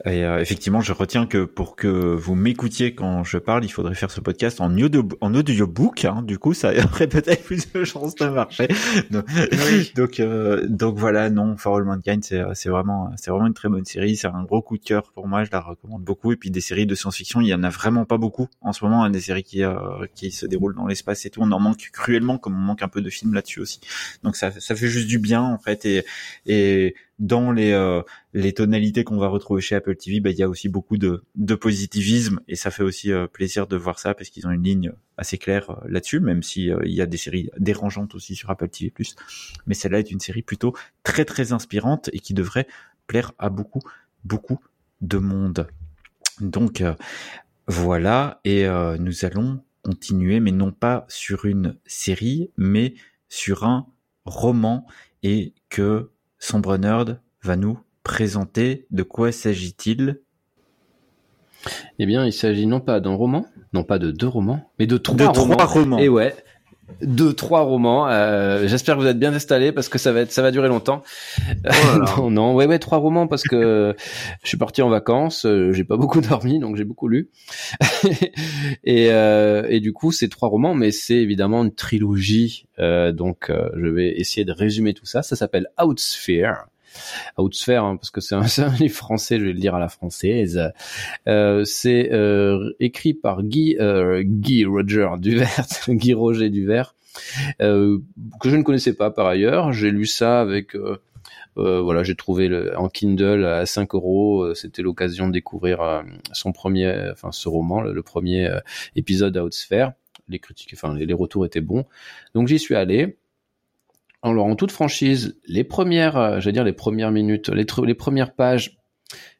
Et euh, effectivement, je retiens que pour que vous m'écoutiez quand je parle, il faudrait faire ce podcast en audio, en audiobook. Hein, du coup, ça <laughs> aurait peut-être plus de chances de marcher. Donc, <laughs> donc, euh, donc voilà, non, For All Mankind, c'est, c'est vraiment, c'est vraiment une très bonne série. C'est un gros coup de cœur pour moi. Je la recommande beaucoup. Et puis des séries de science-fiction, il y en a vraiment pas beaucoup en ce moment. hein, des séries qui, euh, qui se déroulent dans l'espace et tout. On en manque cruellement, comme on manque un peu de films là-dessus aussi. Donc ça, ça fait juste du bien en fait. Et, et dans les euh, les tonalités qu'on va retrouver chez Apple TV, bah, il y a aussi beaucoup de, de positivisme et ça fait aussi euh, plaisir de voir ça parce qu'ils ont une ligne assez claire euh, là-dessus, même si euh, il y a des séries dérangeantes aussi sur Apple TV+. Mais celle-là est une série plutôt très très inspirante et qui devrait plaire à beaucoup beaucoup de monde. Donc voilà et nous allons continuer, mais non pas sur une série, mais sur un roman et que Sombre Nerd va nous présenter. De quoi s'agit-il? Eh bien, il s'agit non pas d'un roman, non pas de deux romans, mais de trois De romans. trois romans. Et ouais, deux, trois romans. Euh, J'espère que vous êtes bien installés parce que ça va être, ça va durer longtemps. non, <laughs> non, ouais, ouais, trois romans parce que je suis parti en vacances, euh, j'ai pas beaucoup <laughs> dormi, donc j'ai beaucoup lu. <laughs> et, euh, et du coup, c'est trois romans, mais c'est évidemment une trilogie. Euh, donc, euh, je vais essayer de résumer tout ça. Ça s'appelle Outsphere. Outsphere, hein, parce que <laughs> c'est un, livre français, je vais le lire à la française. Euh, c'est euh, écrit par Guy, euh, Roger Duvert, <laughs> Guy Roger Duvert, euh, que je ne connaissais pas par ailleurs. J'ai lu ça avec, euh, euh, voilà, j'ai trouvé en Kindle à 5 euros. Euh, C'était l'occasion de découvrir euh, son premier, enfin ce roman, le, premier euh, épisode Outsphere. Les critiques, enfin les retours étaient bons, donc j'y suis allé. Alors en toute franchise, les premières, euh, j'allais dire les premières minutes, les, premières pages,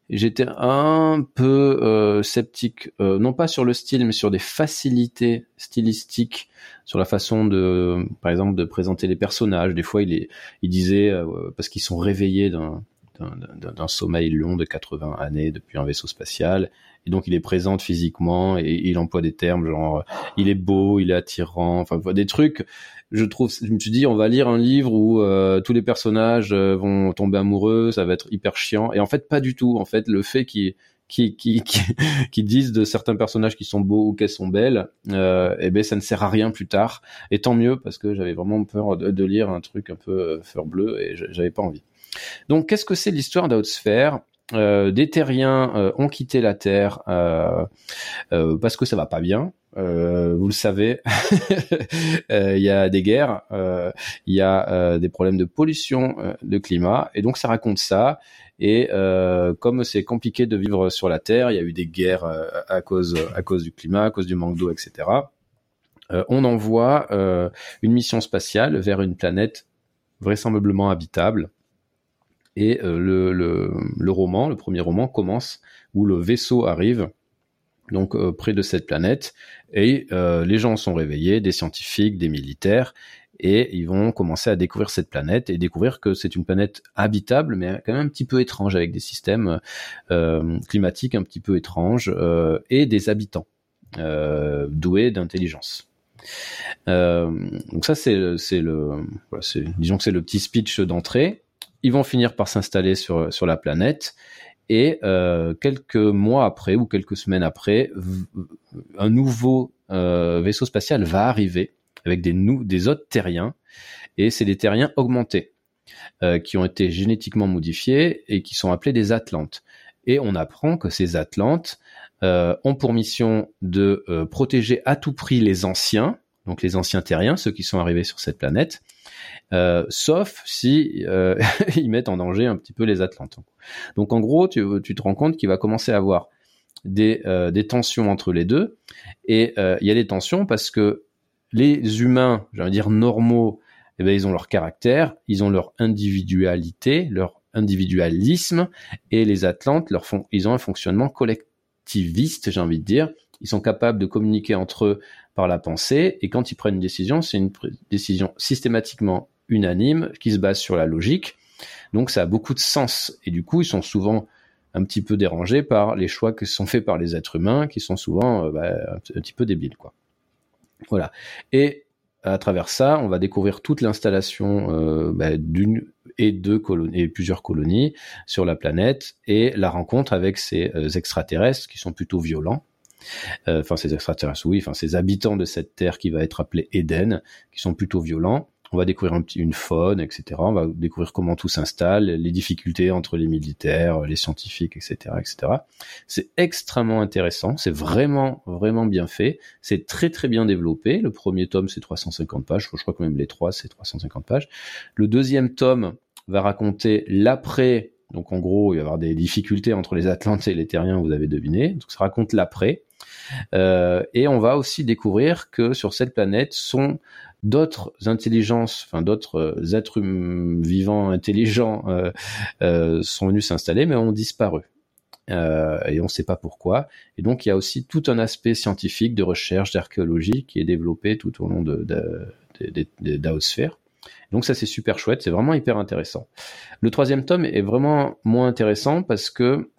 j'étais un peu euh, sceptique, euh, non pas sur le style, mais sur des facilités stylistiques, sur la façon de, par exemple, de présenter les personnages. Des fois, il, est, disait parce qu'ils sont réveillés d'un sommeil long de 80 années depuis un vaisseau spatial. Et donc, il les présente physiquement et il emploie des termes genre, euh, il est beau, il est attirant, enfin, des trucs je trouve, je me suis dit, on va lire un livre où euh, tous les personnages euh, vont tomber amoureux, ça va être hyper chiant. Et en fait, pas du tout. En fait, le fait qu'ils qui, qui, qui, <laughs> qui disent de certains personnages qui sont beaux ou qu'elles sont belles, euh, eh ben ça ne sert à rien plus tard. Et tant mieux parce que j'avais vraiment peur de, lire un truc un peu euh, fleur bleue et j'avais pas envie. Donc, qu'est-ce que c'est l'histoire d'Outsphère euh, Des terriens euh, ont quitté la Terre euh, euh, parce que ça va pas bien. Euh, vous le savez, <laughs> Euh, il y a des guerres, euh, il y a euh, des problèmes de pollution euh, de climat, et donc ça raconte ça. Et euh, comme c'est compliqué de vivre sur la Terre, il y a eu des guerres euh, à cause à cause du climat, à cause du manque d'eau, etc. Euh, on envoie euh, une mission spatiale vers une planète vraisemblablement habitable. Et euh, le, le, le roman, le premier roman, commence où le vaisseau arrive donc euh, près de cette planète et euh, les gens sont réveillés, des scientifiques, des militaires, et ils vont commencer à découvrir cette planète et découvrir que c'est une planète habitable, mais quand même un petit peu étrange avec des systèmes euh, climatiques un petit peu étranges euh, et des habitants euh, doués d'intelligence. Donc ça c'est c'est le voilà, disons que c'est le petit speech d'entrée. Ils vont finir par s'installer sur sur la planète et euh, quelques mois après ou quelques semaines après, un nouveau euh, vaisseau spatial va arriver avec des, des autres terriens, et c'est des terriens augmentés euh, qui ont été génétiquement modifiés et qui sont appelés des Atlantes. Et on apprend que ces Atlantes ont pour mission de protéger à tout prix les anciens, donc les anciens terriens, ceux qui sont arrivés sur cette planète, euh, sauf si euh, <laughs> ils mettent en danger un petit peu les Atlantes. Donc en gros, tu, tu te rends compte qu'il va commencer à avoir des, euh, des tensions entre les deux, et euh, il y a des tensions parce que les humains, j'allais dire normaux, eh ben, ils ont leur caractère, ils ont leur individualité, leur individualisme, et les Atlantes, leur fon- ils ont un fonctionnement collect- activistes, j'ai envie de dire. Ils sont capables de communiquer entre eux par la pensée, et quand ils prennent une décision, c'est une décision systématiquement unanime qui se base sur la logique. Donc ça a beaucoup de sens, et du coup, ils sont souvent un petit peu dérangés par les choix qui sont faits par les êtres humains, qui sont souvent euh, bah, un, petit peu débiles, quoi. Voilà. Et à travers ça, on va découvrir toute l'installation euh, bah, d'une et deux plusieurs colonies sur la planète et la rencontre avec ces euh, extraterrestres qui sont plutôt violents. Enfin, ces extraterrestres, oui, enfin ces habitants de cette terre qui va être appelée Eden, qui sont plutôt violents on va découvrir une faune, etc. On va découvrir comment tout s'installe, les difficultés entre les militaires, les scientifiques, etc., etc. C'est extrêmement intéressant. C'est vraiment, vraiment bien fait. C'est très, très bien développé. Le premier tome, c'est 350 pages. Je crois que même les trois, c'est 350 pages. Le deuxième tome va raconter l'après. Donc, en gros, il va y avoir des difficultés entre les Atlantes et les Terriens, vous avez deviné. Donc, ça raconte l'après. Euh, et on va aussi découvrir que sur cette planète sont d'autres intelligences, enfin d'autres euh, êtres hum, vivants intelligents euh, euh, sont venus s'installer, mais ont disparu. Euh, et on ne sait pas pourquoi. Et donc il y a aussi tout un aspect scientifique de recherche, d'archéologie qui est développé tout au long de, de, de, de. Donc ça c'est super chouette, c'est vraiment hyper intéressant. Le troisième tome est vraiment moins intéressant parce que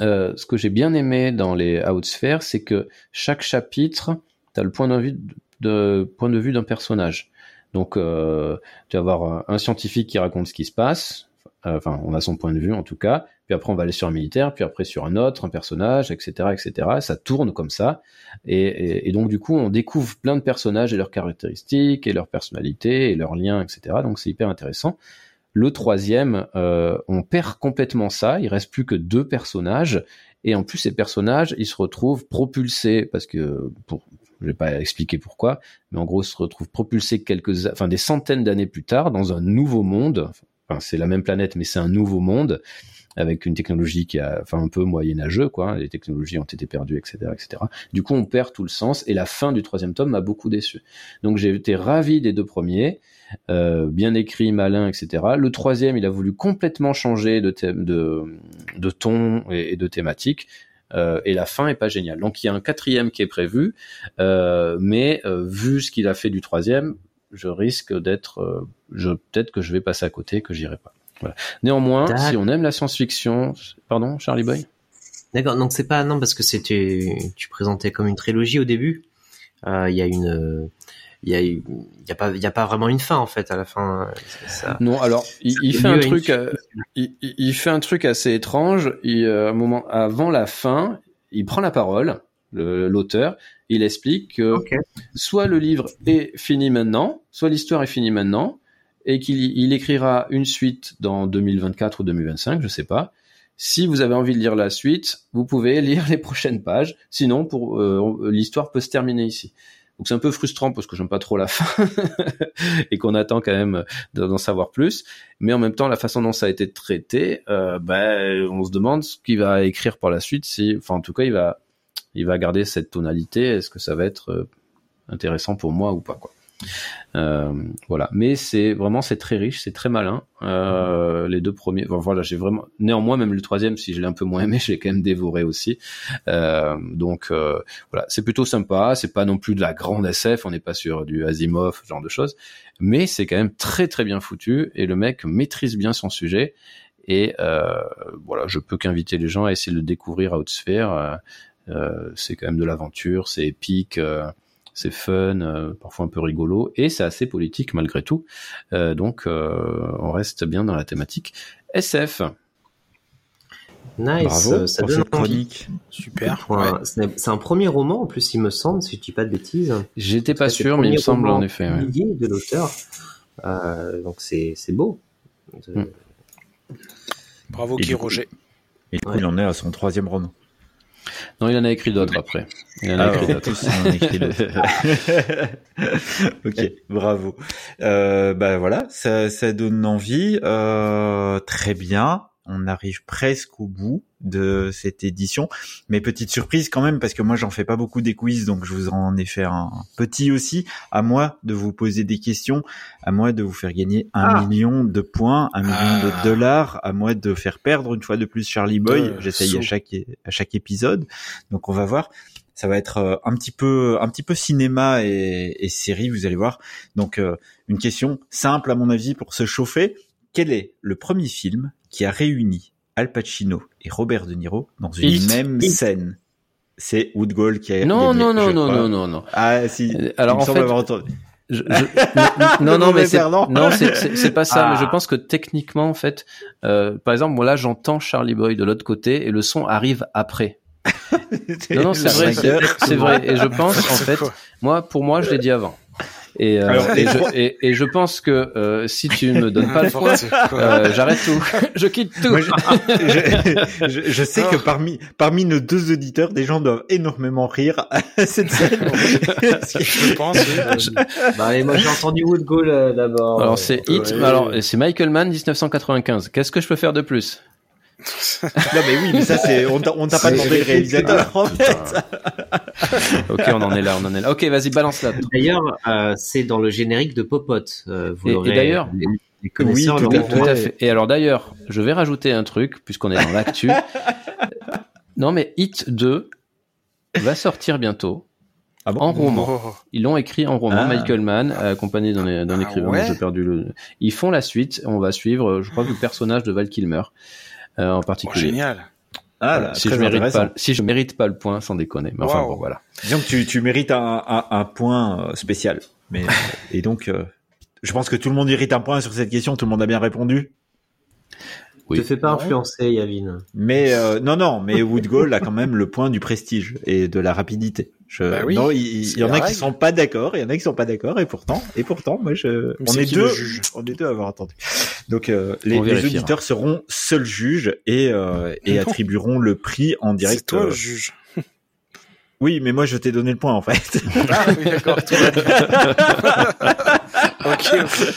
ce que j'ai bien aimé dans les Outsphères, c'est que chaque chapitre, tu as le point de vue de point de vue d'un personnage. Donc, euh, tu vas avoir un, scientifique qui raconte ce qui se passe. Euh, enfin, on a son point de vue en tout cas. Puis après, on va aller sur un militaire, puis après sur un autre, un personnage, etc., etc. Ça tourne comme ça. Et, donc, du coup, on découvre plein de personnages et leurs caractéristiques, et leurs personnalités, et leurs liens, etc. Donc, c'est hyper intéressant. Le troisième, euh, on perd complètement ça. Il reste plus que deux personnages. Et en plus, ces personnages, ils se retrouvent propulsés parce que pour je vais pas expliquer pourquoi, mais en gros, se retrouve propulsé quelques, enfin des centaines d'années plus tard dans un nouveau monde. Enfin, c'est la même planète, mais c'est un nouveau monde avec une technologie qui a, enfin un peu moyenâgeux, quoi. Les technologies ont été perdues, etc., etc. Du coup, on perd tout le sens et la fin du troisième tome m'a beaucoup déçu. Donc j'ai été ravi des deux premiers, euh, bien écrit, malin, etc. Le troisième, il a voulu complètement changer de thème, de, ton et de thématique. Euh, et la fin est pas géniale. Donc il y a un quatrième qui est prévu, euh, mais euh, vu ce qu'il a fait du troisième, je risque d'être, je peut-être que je vais passer à côté, que j'irai pas. Voilà. Néanmoins, si on aime la science-fiction, pardon, Charlie Boy? D'accord, donc c'est pas non parce que c'était tu présentais comme une trilogie au début. Il y a une il y a il y a pas il y a pas vraiment une fin en fait à la fin ça, non alors il, il fait un truc euh, il, il, fait un truc assez étrange il, euh, un moment avant la fin il prend la parole l'auteur il explique que okay. soit le livre est fini maintenant soit l'histoire est finie maintenant et qu'il il écrira une suite dans 2024 ou 2025 je sais pas si vous avez envie de lire la suite, vous pouvez lire les prochaines pages. Sinon, pour euh, l'histoire peut se terminer ici. Donc c'est un peu frustrant parce que j'aime pas trop la fin <laughs> et qu'on attend quand même d'en savoir plus. Mais en même temps, la façon dont ça a été traité, euh, ben, on se demande ce qu'il va écrire par la suite. Si, enfin, en tout cas, il va, il va garder cette tonalité. Est-ce que ça va être euh, intéressant pour moi ou pas, quoi. Euh, voilà, mais c'est vraiment c'est très riche, c'est très malin. Euh, les deux premiers, voilà, j'ai vraiment. Néanmoins, même le troisième, si je l'ai un peu moins aimé, <laughs> je l'ai quand même dévoré aussi. Euh, donc euh, voilà, c'est plutôt sympa. C'est pas non plus de la grande SF, on n'est pas sur du Asimov, genre de choses, mais c'est quand même très très bien foutu et le mec maîtrise bien son sujet. Et euh, voilà, je peux qu'inviter les gens à essayer de le découvrir à haute sphère. c'est quand même de l'aventure, c'est épique c'est fun, euh, parfois un peu rigolo, et c'est assez politique malgré tout. Euh, donc euh, on reste bien dans la thématique. SF. Nice, Bravo ça donne chronique. Super. Ouais. C'est un premier roman en plus, il me semble, si je dis pas de bêtises. J'étais pas sûr, mais il me semble en effet. Ouais. de l'auteur. Euh, donc c'est beau. Mm. Bravo Et Guy Roger. Et du coup, il en est à son troisième roman. Non, il en a écrit d'autres après. Il en a Ah, écrit d'autres. <laughs> ok, bravo. Euh, bah voilà, ça, ça donne envie. Euh, très bien. On arrive presque au bout de cette édition. Mais petite surprise quand même, parce que moi j'en fais pas beaucoup des quiz, donc je vous en ai fait un petit aussi. À moi de vous poser des questions, à moi de vous faire gagner un Ah. million de points, un million Ah. de dollars, à moi de faire perdre une fois de plus Charlie Boy. De J'essaye à chaque à chaque épisode. Donc on va voir. Ça va être euh, un petit peu un petit peu cinéma et, et série, vous allez voir. Donc euh, une question simple à mon avis pour se chauffer. Quel est le premier film qui a réuni Al Pacino et Robert De Niro dans une même scène C'est Woodgall qui a Non, gagné, non, non, non, non, non, non. Ah si. Euh, alors, il me en semble fait, avoir entendu. Je- <laughs> je- non, non, mais c'est non, c'est pas ça. Ah. Mais je pense que techniquement, en fait, euh, par exemple, moi là, j'entends Charlie Boy de l'autre côté et le son arrive après. <laughs> Non, non, c'est vrai, c'est vrai. Et je <laughs> pense, en fait, moi, pour moi, je l'ai dit avant. Et, euh, Alors, et, je, et, et je pense que euh, si tu me donnes pas le <laughs> quoi. euh, j'arrête tout. <laughs> je quitte tout. Moi, je, je- je- je sais que parmi parmi nos deux auditeurs, des gens doivent énormément rire à cette scène. <laughs> Je pense, oui. Bah, allez, moi j'ai entendu Wood Goal euh, d'abord. Alors c'est Hit, Ouais. alors c'est Michael Mann 1995. Qu'est-ce que je peux faire de plus? Non mais oui, mais ça c'est on t'a pas demandé le réalisateur en fait. Ok, on en est là, on en est là. Ok, vas-y, balance là. D'ailleurs, euh, c'est dans le générique de Popote. Euh, vous Et- et d'ailleurs- les, les Oui, tout à l'auront. fait. Tout à fait. Et alors d'ailleurs, je vais rajouter un truc puisqu'on est dans l'actu. <laughs> non mais Hit 2 va sortir bientôt Ah bon en roman. Oh. Ils l'ont écrit en roman. Ah. Michael Mann, accompagné d'un d'un Ah écrivain, ouais j'ai perdu le. Ils font la suite. On va suivre, euh, je crois, le personnage de Val Kilmer euh, en Oh, particulier. génial. Ah, Voilà. là, si je mérite pas, si je mérite pas le point, sans déconner. Mais enfin bon, voilà. Disons que tu, tu mérites un, un, un point euh, spécial. Mais <laughs> et donc, euh, je pense que tout le monde mérite un point sur cette question. Tout le monde a bien répondu. Oui. Te fais pas influencer, Yavin. Mais euh, non, non, mais Woodgall a quand même le point du prestige et de la rapidité. Je, Bah oui, non, il, y en a qui sont pas d'accord, il y en a qui sont pas d'accord, et pourtant, et pourtant, moi, je, Mais on est deux, on est deux à avoir entendu. Donc, euh, les, les auditeurs seront seuls juges et, euh, et Non. attribueront le prix en direct. C'est toi euh, le juge. Oui, mais moi, je t'ai donné le point en fait. Ah oui, d'accord. <laughs> ok, ok.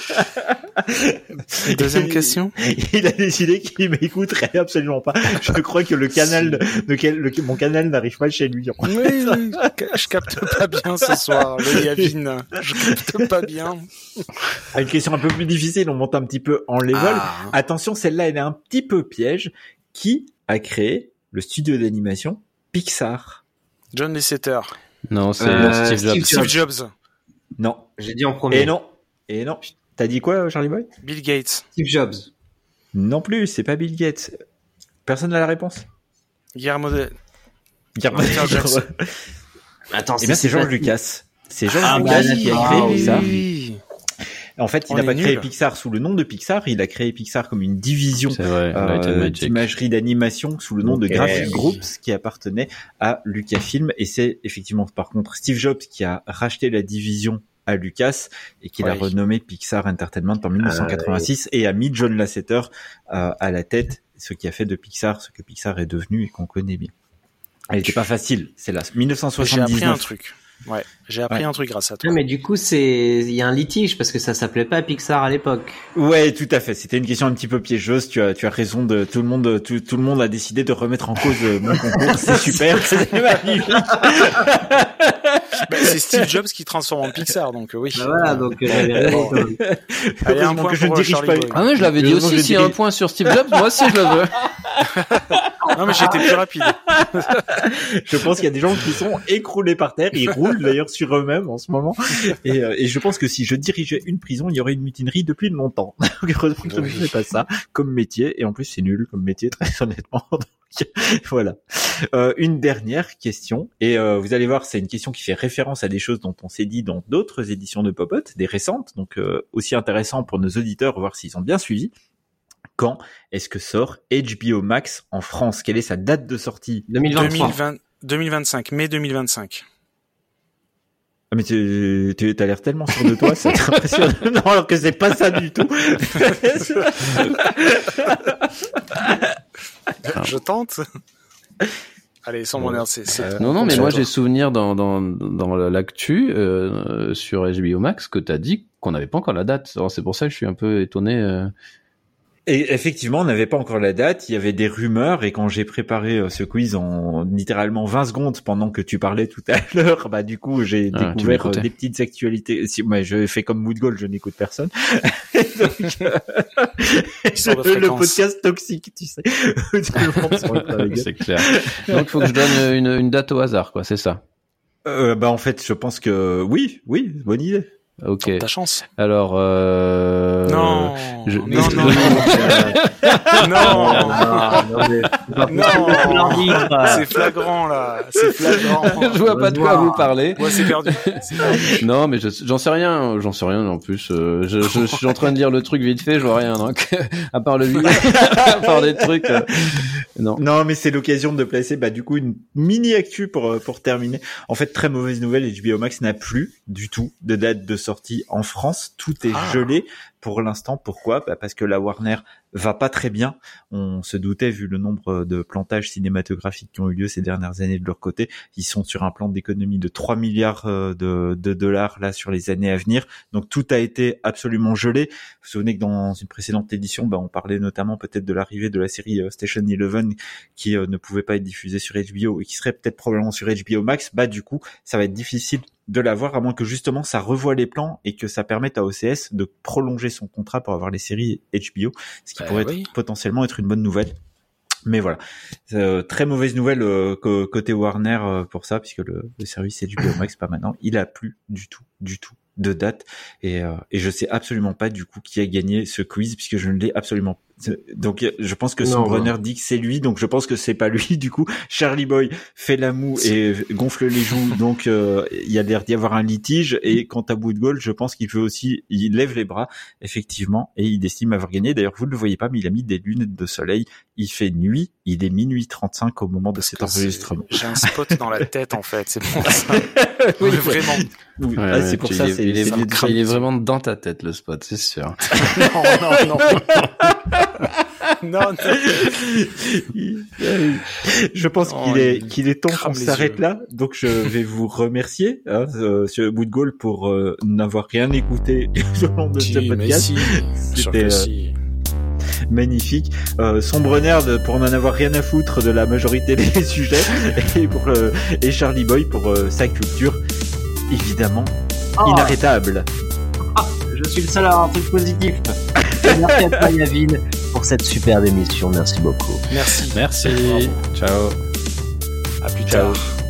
<laughs> Deuxième question. Il a décidé qu'il m'écouterait absolument pas. Je crois que le canal, de, de quel- le- mon canal n'arrive pas chez lui. Oui, oui, je capte pas bien ce soir, le Yavin. Je capte pas bien. Ah, Une question un peu plus difficile, on monte un petit peu en level. Ah. Attention, celle-là, elle est un petit peu piège. Qui a créé le studio d'animation Pixar? John Lasseter. Non, c'est Euh, Steve Jobs. Steve Jobs. Non. J'ai dit en premier. Et non. Et non. T'as dit quoi, Charlie Boy? Bill Gates. Steve Jobs. Non plus, c'est pas Bill Gates. Personne n'a la réponse? Guillermo de... Guillermo. Jackson. Attends, Eh bien, c'est George Lucas. C'est George Ah, Lucas bah, qui a créé Ah, Pixar. oui. En fait, il n'a pas créé. Pixar sous le nom de Pixar, il a créé Pixar comme une division euh, d'imagerie d'animation sous le nom de. Graphic Groups qui appartenait à Lucasfilm et c'est effectivement par contre Steve Jobs qui a racheté la division à Lucas et qui l'a Ouais. renommé Pixar Entertainment en 1986 et a mis John Lasseter euh, à la tête, ce qui a fait de Pixar ce que Pixar est devenu et qu'on connaît bien. Elle n'était pas facile, c'est là. J'ai appris un 1979. truc. Ouais, j'ai appris Ouais. un truc grâce à toi. Ouais, mais du coup, c'est, il y a un litige parce que ça s'appelait pas Pixar à l'époque. Ouais, tout à fait. C'était une question un petit peu piégeuse. Tu as, tu as raison de tout le monde, tout, tout le monde a décidé de remettre en cause euh, mon concours. C'est super. <laughs> C'est magnifique. Bah, c'est Steve Jobs qui transforme en Pixar, donc euh, oui. Bah voilà, donc euh, raison. Allez, un Heureusement point que je ne euh, dirige pas. Ah oui, je l'avais dit aussi. S'il y a un point sur Steve Jobs, moi aussi je le veux. Non, mais j'ai été plus rapide. <laughs> Je pense qu'il y a des gens qui sont écroulés par terre. Ils roulent d'ailleurs sur eux-mêmes en ce moment. <laughs> Et, euh, et je pense que si je dirigeais une prison, il y aurait une mutinerie depuis longtemps. <laughs> Donc heureusement que je ne fais pas ça comme métier. Et en plus, c'est nul comme métier, très <laughs> honnêtement. Donc, voilà. Euh, une dernière question. Et euh, vous allez voir, c'est une question qui fait référence à des choses dont on s'est dit dans d'autres éditions de Popot, des récentes. Donc euh, aussi intéressant pour nos auditeurs, voir s'ils ont bien suivi. Quand est-ce que sort HBO Max en France? Quelle est sa date de sortie? 2023. 2020, 2025, mai 2025. Ah mais tu tu- t'as l'air tellement sûr de toi, c'est impressionnant. <laughs> Non, alors que c'est pas ça du tout. Je tente. Allez, sans mon air, c'est, c'est- Non, non, mais moi j'ai souvenir dans, dans, dans l'actu euh, sur HBO Max que t'as dit qu'on n'avait pas encore la date. Alors c'est pour ça que je suis un peu étonné. euh. Et effectivement, on n'avait pas encore la date, il y avait des rumeurs, et quand j'ai préparé euh, ce quiz en littéralement 20 secondes pendant que tu parlais tout à <laughs> l'heure, bah du coup j'ai Ah, découvert euh, des petites actualités. Si, moi, je fais comme Mood Gold, je n'écoute personne. <laughs> <laughs> Donc, euh, le, le podcast toxique, tu sais. C'est clair. Donc, faut que je donne une, une date au hasard, quoi. C'est ça? Euh, bah en fait, je pense que oui, oui, bonne idée. Ok. Ta chance. Alors, euh... Non. je- non, je- <laughs> non, non, non, non, c'est flagrant là, c'est flagrant. <laughs> je vois pas de quoi vous parler. Ouais, c'est perdu. Non, mais je- j'en sais rien, j'en sais rien en plus. euh, je, je, je suis en train de lire le truc vite fait, je vois rien. Donc, <laughs> à part le vide, à part des trucs. euh, non. Non, mais c'est l'occasion de placer, bah, du coup, une mini actu pour, euh, pour terminer. En fait, très mauvaise nouvelle, HBO Max n'a plus du tout de date de sortie en France. Tout est Ah. gelé pour l'instant. Pourquoi? Bah, parce que la Warner va pas très bien. On se doutait, vu le nombre de plantages cinématographiques qui ont eu lieu ces dernières années de leur côté. Ils sont sur un plan d'économie de 3 milliards euh, de, dollars, là, sur les années à venir. Donc, tout a été absolument gelé. Vous vous souvenez que dans une précédente édition, bah, on parlait notamment peut-être de l'arrivée de la série euh, Station Eleven qui euh, ne pouvait pas être diffusée sur HBO et qui serait peut-être probablement sur HBO Max. Bah, du coup, ça va être difficile de l'avoir à moins que justement ça revoie les plans et que ça permette à OCS de prolonger son contrat pour avoir les séries HBO, ce qui Bah pourrait oui. être, potentiellement être une bonne nouvelle. Mais voilà, Euh, très mauvaise nouvelle euh, côté Warner euh, pour ça, puisque le, le service HBO Max, pas maintenant, il a plus du tout, du tout de date et, et je sais absolument pas du coup qui a gagné ce quiz puisque je ne l'ai absolument pas. Donc euh, je pense que son Non, runner dit que c'est lui donc je pense que c'est pas lui <laughs> du coup Charlie Boy fait la moue et gonfle les joues <laughs> donc euh, il y a l'air d'y avoir un litige et quant à Bout de Gold je pense qu'il veut aussi il lève les bras effectivement et il estime avoir gagné d'ailleurs vous ne le voyez pas mais il a mis des lunettes de soleil il fait nuit il est minuit 35 au moment de cet Parce enregistrement <laughs> J'ai un spot dans la tête en fait, c'est pour ça. Oui, vraiment. Oui, Ouais, ah, ouais, c'est pour ça il est, il est vraiment dans ta tête le spot, c'est sûr. Non, non, non. <laughs> non, non. je pense Oh, qu'il est il qu'il est temps qu'on s'arrête là. Donc je vais vous remercier, hein, euh, de Gaulle, pour euh, n'avoir rien écouté <laughs> au long de ce Si, podcast. si, C'était euh, magnifique. Euh, sombre nerd pour n'en avoir rien à foutre de la majorité <laughs> des sujets et pour euh, et Charlie Boy pour euh, sa culture évidemment Oh. inarrêtable. Je suis le seul à avoir un truc positif. Merci à toi Yavin pour cette superbe émission. Merci beaucoup. Merci. Merci. Bravo. Ciao. À plus Ciao. tard.